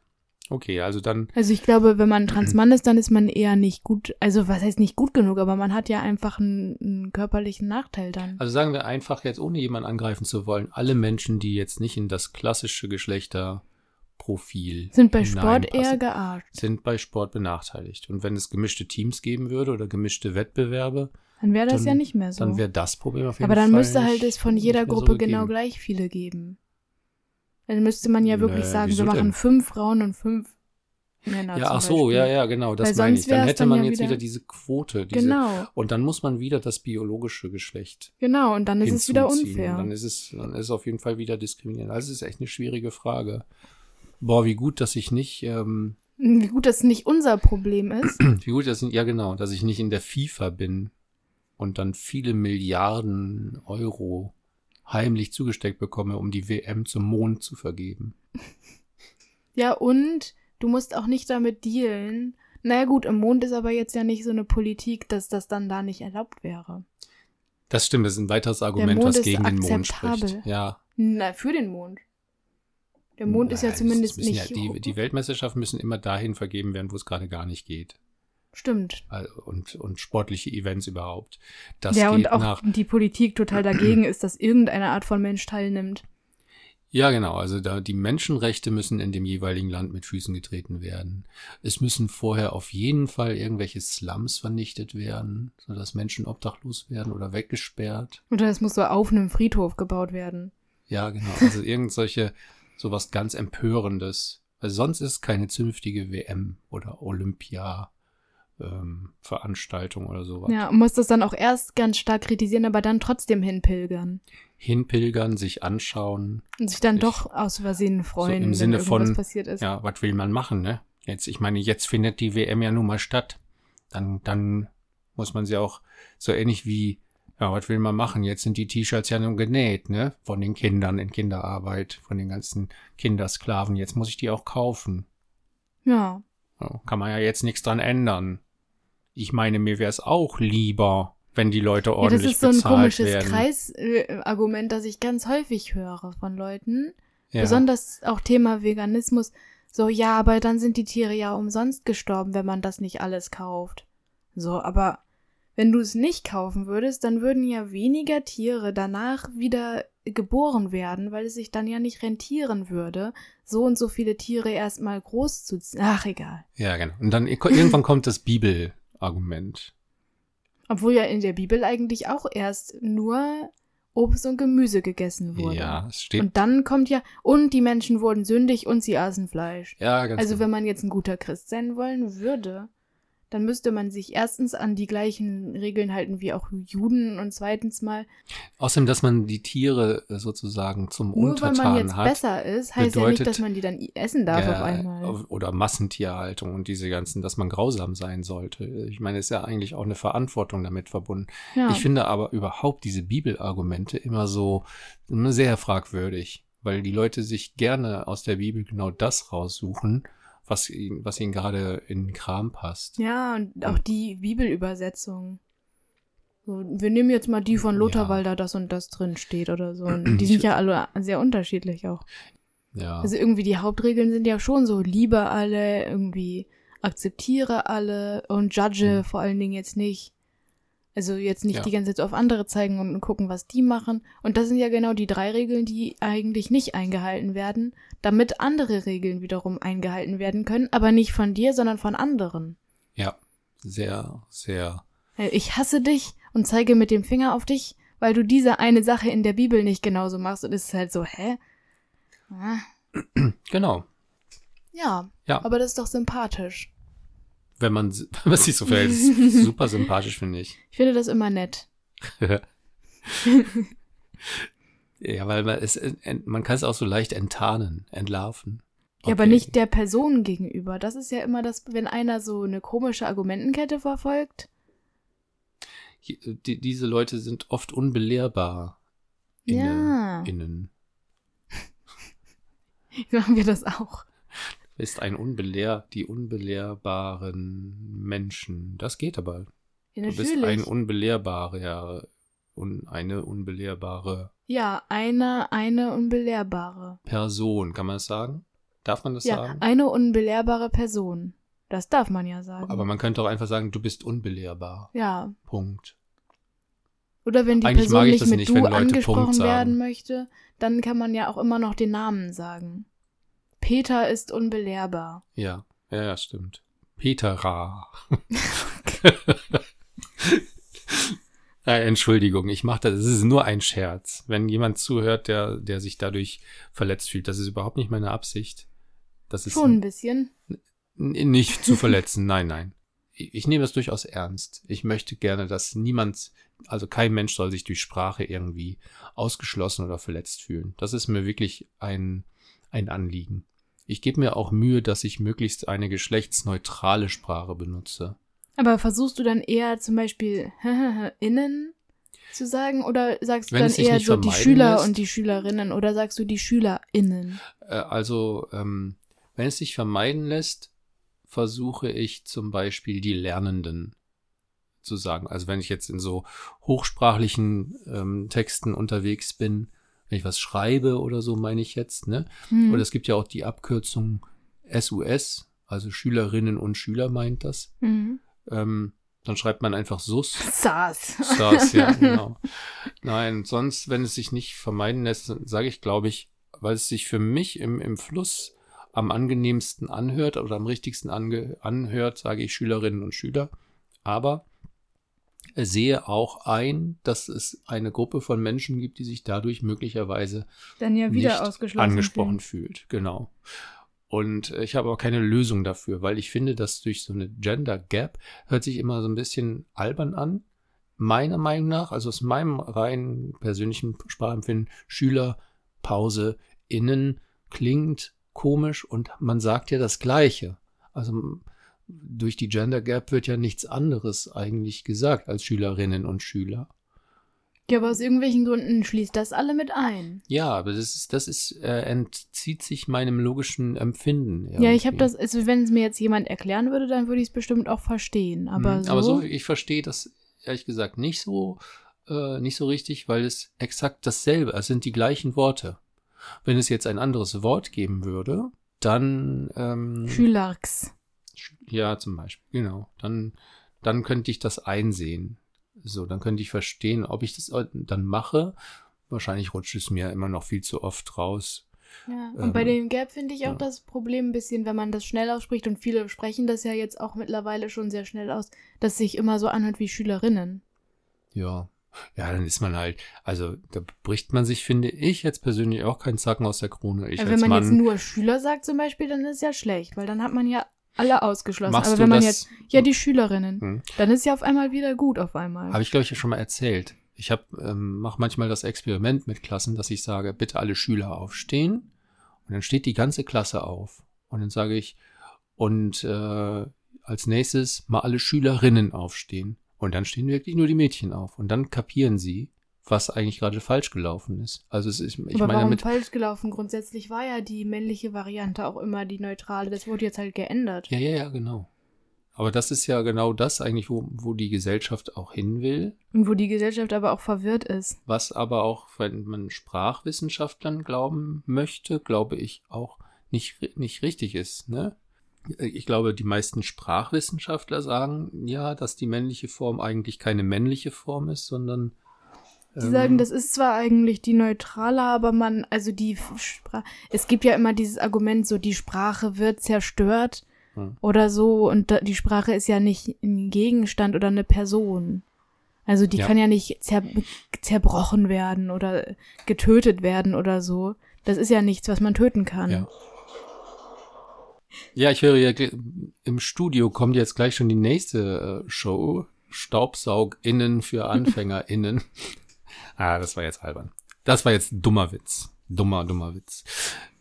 Okay, also dann, Also ich glaube, wenn man Transmann ist, dann ist man eher nicht gut, also was heißt nicht gut genug, aber man hat ja einfach einen, einen körperlichen Nachteil dann. also sagen wir einfach jetzt, ohne jemanden angreifen zu wollen, alle Menschen, die jetzt nicht in das klassische Geschlechterprofil Sind bei Sport eher gearscht. sind bei Sport benachteiligt. Und wenn es gemischte Teams geben würde oder gemischte Wettbewerbe, Dann wäre das dann- ja nicht mehr so. dann wäre das Problem auf jeden aber Fall dann müsste halt es von jeder mehr so Gruppe genau gleich viele geben. Dann müsste man ja wirklich Nö, sagen, wir machen denn? fünf Frauen und fünf Männer. Ja, ach so, ja, ja, genau, das Weil meine ich. Dann hätte dann man ja jetzt wieder, wieder- diese Quote. Diese, Genau, Und dann muss man wieder das biologische Geschlecht genau. Und dann ist es wieder unfair. Dann ist es, dann ist es auf jeden Fall wieder diskriminierend. Also es ist echt eine schwierige Frage. Boah, wie gut, dass ich nicht, ähm, Wie gut, dass es nicht unser Problem ist. wie gut, dass ja genau, dass ich nicht in der FIFA bin und dann viele Milliarden Euro heimlich zugesteckt bekomme, um die WM zum Mond zu vergeben. Ja, und du musst auch nicht damit dealen. Naja gut, im Mond ist aber jetzt ja nicht so eine Politik, dass das dann da nicht erlaubt wäre. Das stimmt, das ist ein weiteres Argument, was gegen den Mond spricht. Ja. Na, für den Mond. Der Mond ist ja zumindest nicht. Ja, die, die Weltmeisterschaften müssen immer dahin vergeben werden, wo es gerade gar nicht geht. Stimmt. Und, und sportliche Events überhaupt. Das ja, und auch nach. die Politik total dagegen ist, dass irgendeine Art von Mensch teilnimmt. Ja, genau. Also da die Menschenrechte müssen in dem jeweiligen Land mit Füßen getreten werden. Es müssen vorher auf jeden Fall irgendwelche Slums vernichtet werden, sodass Menschen obdachlos werden oder weggesperrt. Oder es muss so auf einem Friedhof gebaut werden. Ja, genau. Also irgend solche, sowas ganz Empörendes. Weil sonst ist keine zünftige WM oder Olympia. Ähm, Veranstaltung oder sowas. Ja, und muss das dann auch erst ganz stark kritisieren, aber dann trotzdem hinpilgern. Hinpilgern, sich anschauen. Und sich dann Ich- doch aus Versehen freuen, im wenn Sinne irgendwas von, passiert ist. Ja, was will man machen, ne? Jetzt, ich meine, jetzt findet die WM ja nun mal statt. Dann, dann muss man sie auch so ähnlich wie, ja, was will man machen? Jetzt sind die T-Shirts ja nun genäht, ne? Von den Kindern in Kinderarbeit, von den ganzen Kindersklaven. Jetzt muss ich die auch kaufen. Ja, kann man ja jetzt nichts dran ändern. Ich meine, mir wäre es auch lieber, wenn die Leute Ja, das ordentlich ist so ein bezahlt komisches werden. Kreisargument, das ich ganz häufig höre von Leuten. ja. Besonders auch Thema Veganismus. So, ja, aber dann sind die Tiere ja umsonst gestorben, wenn man das nicht alles kauft. So, aber wenn du es nicht kaufen würdest, dann würden ja weniger Tiere danach wieder geboren werden, weil es sich dann ja nicht rentieren würde, so und so viele Tiere erstmal groß zu ziehen. Ach, egal. Ja, genau. Und dann irgendwann kommt das Bibelargument. Obwohl ja in der Bibel eigentlich auch erst nur Obst und Gemüse gegessen wurde. Ja, es steht. Und dann kommt ja, und die Menschen wurden sündig und sie aßen Fleisch. ja, ganz Also genau. wenn man jetzt ein guter Christ sein wollen würde, dann müsste man sich erstens an die gleichen Regeln halten wie auch Juden und zweitens mal, Außerdem, dass man die Tiere äh, sozusagen zum nur weil Untertan man jetzt hat. besser ist, heißt ja bedeutet- nicht, dass man die dann essen darf auf einmal. Oder Massentierhaltung und diese ganzen, dass man grausam sein sollte. Ich meine, es ist ja eigentlich auch eine Verantwortung damit verbunden. Ja. Ich finde aber überhaupt diese Bibelargumente immer so sehr fragwürdig, weil die Leute sich gerne aus der Bibel genau das raussuchen, was ihnen, was ihnen gerade in den Kram passt. ja, und auch die Bibelübersetzung. So, wir nehmen jetzt mal die von Lothar, Ja. weil da das und das drin steht oder so. Und die sind ja alle sehr unterschiedlich auch. Ja. Also irgendwie die Hauptregeln sind ja schon so, liebe alle, irgendwie akzeptiere alle und judge Mhm. vor allen Dingen jetzt nicht. Also jetzt nicht Ja. die ganze Zeit auf andere zeigen und gucken, was die machen. Und das sind ja genau die drei Regeln, die eigentlich nicht eingehalten werden, damit andere Regeln wiederum eingehalten werden können, aber nicht von dir, sondern von anderen. ja. Sehr, sehr. Äh, Ich hasse dich und zeige mit dem Finger auf dich, weil du diese eine Sache in der Bibel nicht genauso machst und es ist halt so, hä? Ah, Genau. Ja, Ja. aber das ist doch sympathisch. Wenn man, wenn man sich so verhält, ist super sympathisch, finde ich. Ich finde das immer nett. Ja, weil man, es, ent- man kann es auch so leicht enttarnen, entlarven. Ja, aber Okay. nicht der Person gegenüber. Das ist ja immer das, wenn einer so eine komische Argumentenkette verfolgt. Die, diese Leute sind oft unbelehrbar. Inne, Ja. Innen. Machen wir das auch. Ist ein unbelehr, die unbelehrbaren Menschen. Das geht aber. Ja, Du bist ein unbelehrbarer, un, eine unbelehrbare ja, eine, eine unbelehrbare. Person, kann man das sagen? Darf man das Ja, sagen? eine unbelehrbare Person. Das darf man ja sagen. Aber man könnte auch einfach sagen, du bist unbelehrbar. ja. Punkt. Oder wenn die Eigentlich Person ich nicht mit nicht, du angesprochen werden möchte, dann kann man ja auch immer noch den Namen sagen. Peter ist unbelehrbar. Ja, ja, ja, stimmt. Petera. Äh, Entschuldigung, ich mache das. Es ist nur ein Scherz. Wenn jemand zuhört, der, der sich dadurch verletzt fühlt, das ist überhaupt nicht meine Absicht. Das ist Schon ein bisschen. Nicht zu verletzen, nein, nein. Ich ich nehme das durchaus ernst. Ich möchte gerne, dass niemand, also kein Mensch soll sich durch Sprache irgendwie ausgeschlossen oder verletzt fühlen. Das ist mir wirklich ein, ein Anliegen. Ich gebe mir auch Mühe, dass ich möglichst eine geschlechtsneutrale Sprache benutze. Aber versuchst du dann eher zum Beispiel innen zu sagen oder sagst du Wenn dann eher so die Schüler lässt. und die Schülerinnen oder sagst du die SchülerInnen? Äh, also, ähm, wenn es sich vermeiden lässt, versuche ich zum Beispiel die Lernenden sagen. Also wenn ich jetzt in so hochsprachlichen ähm, Texten unterwegs bin, wenn ich was schreibe oder so, meine ich jetzt, ne? Hm. Oder es gibt ja auch die Abkürzung SUS, also Schülerinnen und Schüler meint das. Mhm. Ähm, dann schreibt man einfach SUS. Saß. SUS, ja, genau. Nein, sonst, wenn es sich nicht vermeiden lässt, sage ich, glaube ich, weil es sich für mich im, im Fluss am angenehmsten anhört oder am richtigsten ange, anhört, sage ich Schülerinnen und Schüler. Aber sehe auch ein, dass es eine Gruppe von Menschen gibt, die sich dadurch möglicherweise Dann ja wieder nicht ausgeschlossen. angesprochen fühlen. fühlt. Genau. Und ich habe aber keine Lösung dafür, weil ich finde, dass durch so eine Gender Gap hört sich immer so ein bisschen albern an. Meiner Meinung nach, also aus meinem rein persönlichen Sprachempfinden, Schüler, Pause, innen klingt komisch und man sagt ja das Gleiche. Also durch die Gender Gap wird ja nichts anderes eigentlich gesagt als Schülerinnen und Schüler. Ja, aber aus irgendwelchen Gründen schließt das alle mit ein. Ja, aber das ist, das ist, äh, entzieht sich meinem logischen Empfinden. Ja, ich habe irgendwie. das, also wenn es mir jetzt jemand erklären würde, dann würde ich es bestimmt auch verstehen. Aber Mhm. so, aber so, ich verstehe das ehrlich gesagt nicht so, äh, nicht so richtig, weil es exakt dasselbe, es sind die gleichen Worte. Wenn es jetzt ein anderes Wort geben würde, dann, ähm, Schülerks. Ja, zum Beispiel, genau, dann, dann könnte ich das einsehen. So, dann könnte ich verstehen, ob ich das dann mache. Wahrscheinlich rutscht es mir immer noch viel zu oft raus. Ja. Und Ähm, bei dem Gap finde ich auch ja. das Problem ein bisschen, wenn man das schnell ausspricht und viele sprechen das ja jetzt auch mittlerweile schon sehr schnell aus, dass sich immer so anhört wie Schülerinnen. Ja. Ja, dann ist man halt, also da bricht man sich, finde ich, jetzt persönlich auch keinen Zacken aus der Krone. Ich als wenn man Mann, jetzt nur Schüler sagt zum Beispiel, dann ist ja schlecht, weil dann hat man ja alle ausgeschlossen. machst Aber wenn man jetzt, ja, die Schülerinnen, Hm. dann ist ja auf einmal wieder gut auf einmal. Habe ich, glaube ich, ja schon mal erzählt. Ich hab, ähm, mache manchmal das Experiment mit Klassen, dass ich sage, bitte alle Schüler aufstehen. Und dann steht die ganze Klasse auf. Und dann sage ich, und äh, als nächstes mal alle Schülerinnen aufstehen. Und dann stehen wirklich nur die Mädchen auf. Und dann kapieren sie, was eigentlich gerade falsch gelaufen ist. Also es ist, ich Aber meine warum damit, falsch gelaufen? Grundsätzlich war ja die männliche Variante auch immer die neutrale. Das wurde jetzt halt geändert. ja, ja, ja, genau. Aber das ist ja genau das eigentlich, wo, wo die Gesellschaft auch hin will. Und wo die Gesellschaft aber auch verwirrt ist. Was aber auch, wenn man Sprachwissenschaftlern glauben möchte, glaube ich auch nicht, nicht richtig ist. Ne? Ich glaube, die meisten Sprachwissenschaftler sagen ja, dass die männliche Form eigentlich keine männliche Form ist, sondern Die ähm, sagen, das ist zwar eigentlich die neutrale, aber man, also die Sprache, es gibt ja immer dieses Argument, so die Sprache wird zerstört Hm. oder so und da, die Sprache ist ja nicht ein Gegenstand oder eine Person. Also die Ja. kann ja nicht zer zerbrochen werden oder getötet werden oder so. Das ist ja nichts, was man töten kann. Ja. Ja, ich höre ja, im Studio kommt jetzt gleich schon die nächste äh, Show. StaubsaugInnen für AnfängerInnen. Ah, das war jetzt albern. Das war jetzt dummer Witz. Dummer, dummer Witz.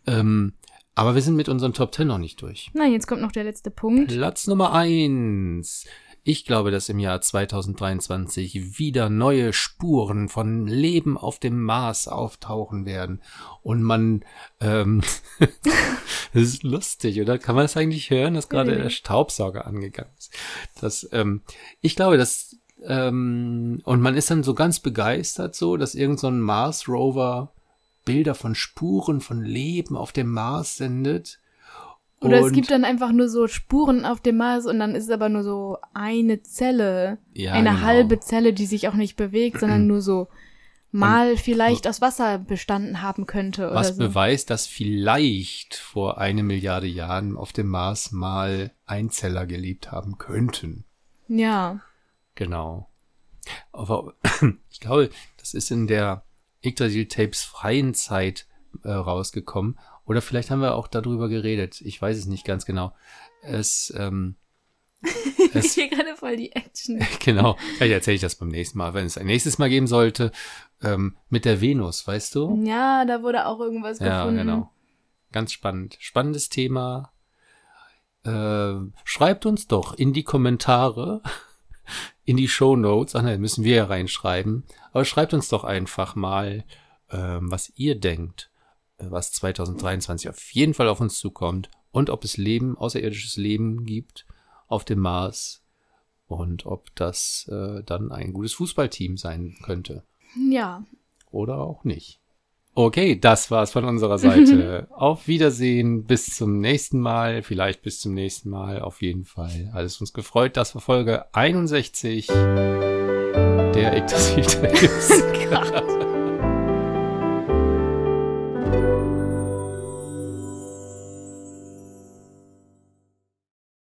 Ähm, aber wir sind mit unseren Top 10 noch nicht durch. Nein, jetzt kommt noch der letzte Punkt. Platz Nummer eins. Ich glaube, dass im Jahr 2023 wieder neue Spuren von Leben auf dem Mars auftauchen werden. Und man, ähm, das ist lustig, oder? Kann man das eigentlich hören, dass gerade der Staubsauger angegangen ist? Das, ähm, ich glaube, dass, ähm, und man ist dann so ganz begeistert so, dass irgend so ein Mars-Rover Bilder von Spuren von Leben auf dem Mars sendet. Oder es Und- gibt dann einfach nur so Spuren auf dem Mars und dann ist es aber nur so eine Zelle. Ja, eine genau. halbe Zelle, die sich auch nicht bewegt, sondern nur so mal vielleicht aus Wasser bestanden haben könnte Was so. beweist, dass vielleicht vor eine Milliarde Jahren auf dem Mars mal Einzeller gelebt haben könnten. Ja. Genau. Aber ich glaube, das ist in der Yggdrasil Tapes freien Zeit äh, rausgekommen. Oder vielleicht haben wir auch darüber geredet. Ich weiß es nicht ganz genau. Es, ähm, Ich es sehe gerade voll die Action. genau. Vielleicht erzähle ich das beim nächsten Mal, wenn es ein nächstes Mal geben sollte. Ähm, mit der Venus, weißt du? Ja, da wurde auch irgendwas Ja, gefunden. genau. Ganz spannend. Spannendes Thema. Äh, schreibt uns doch in die Kommentare, in die Show Notes. Ach nein, müssen wir ja reinschreiben. Aber schreibt uns doch einfach mal, ähm, was ihr denkt, äh, was 2023 auf jeden Fall auf uns zukommt und ob es Leben, außerirdisches Leben gibt auf dem Mars und ob das äh, dann ein gutes Fußballteam sein könnte. Ja. Oder auch nicht. Okay, das war's von unserer Seite. Auf Wiedersehen, bis zum nächsten Mal, vielleicht bis zum nächsten Mal, auf jeden Fall. Alles uns gefreut, das war Folge 61 der Ektasivtipps.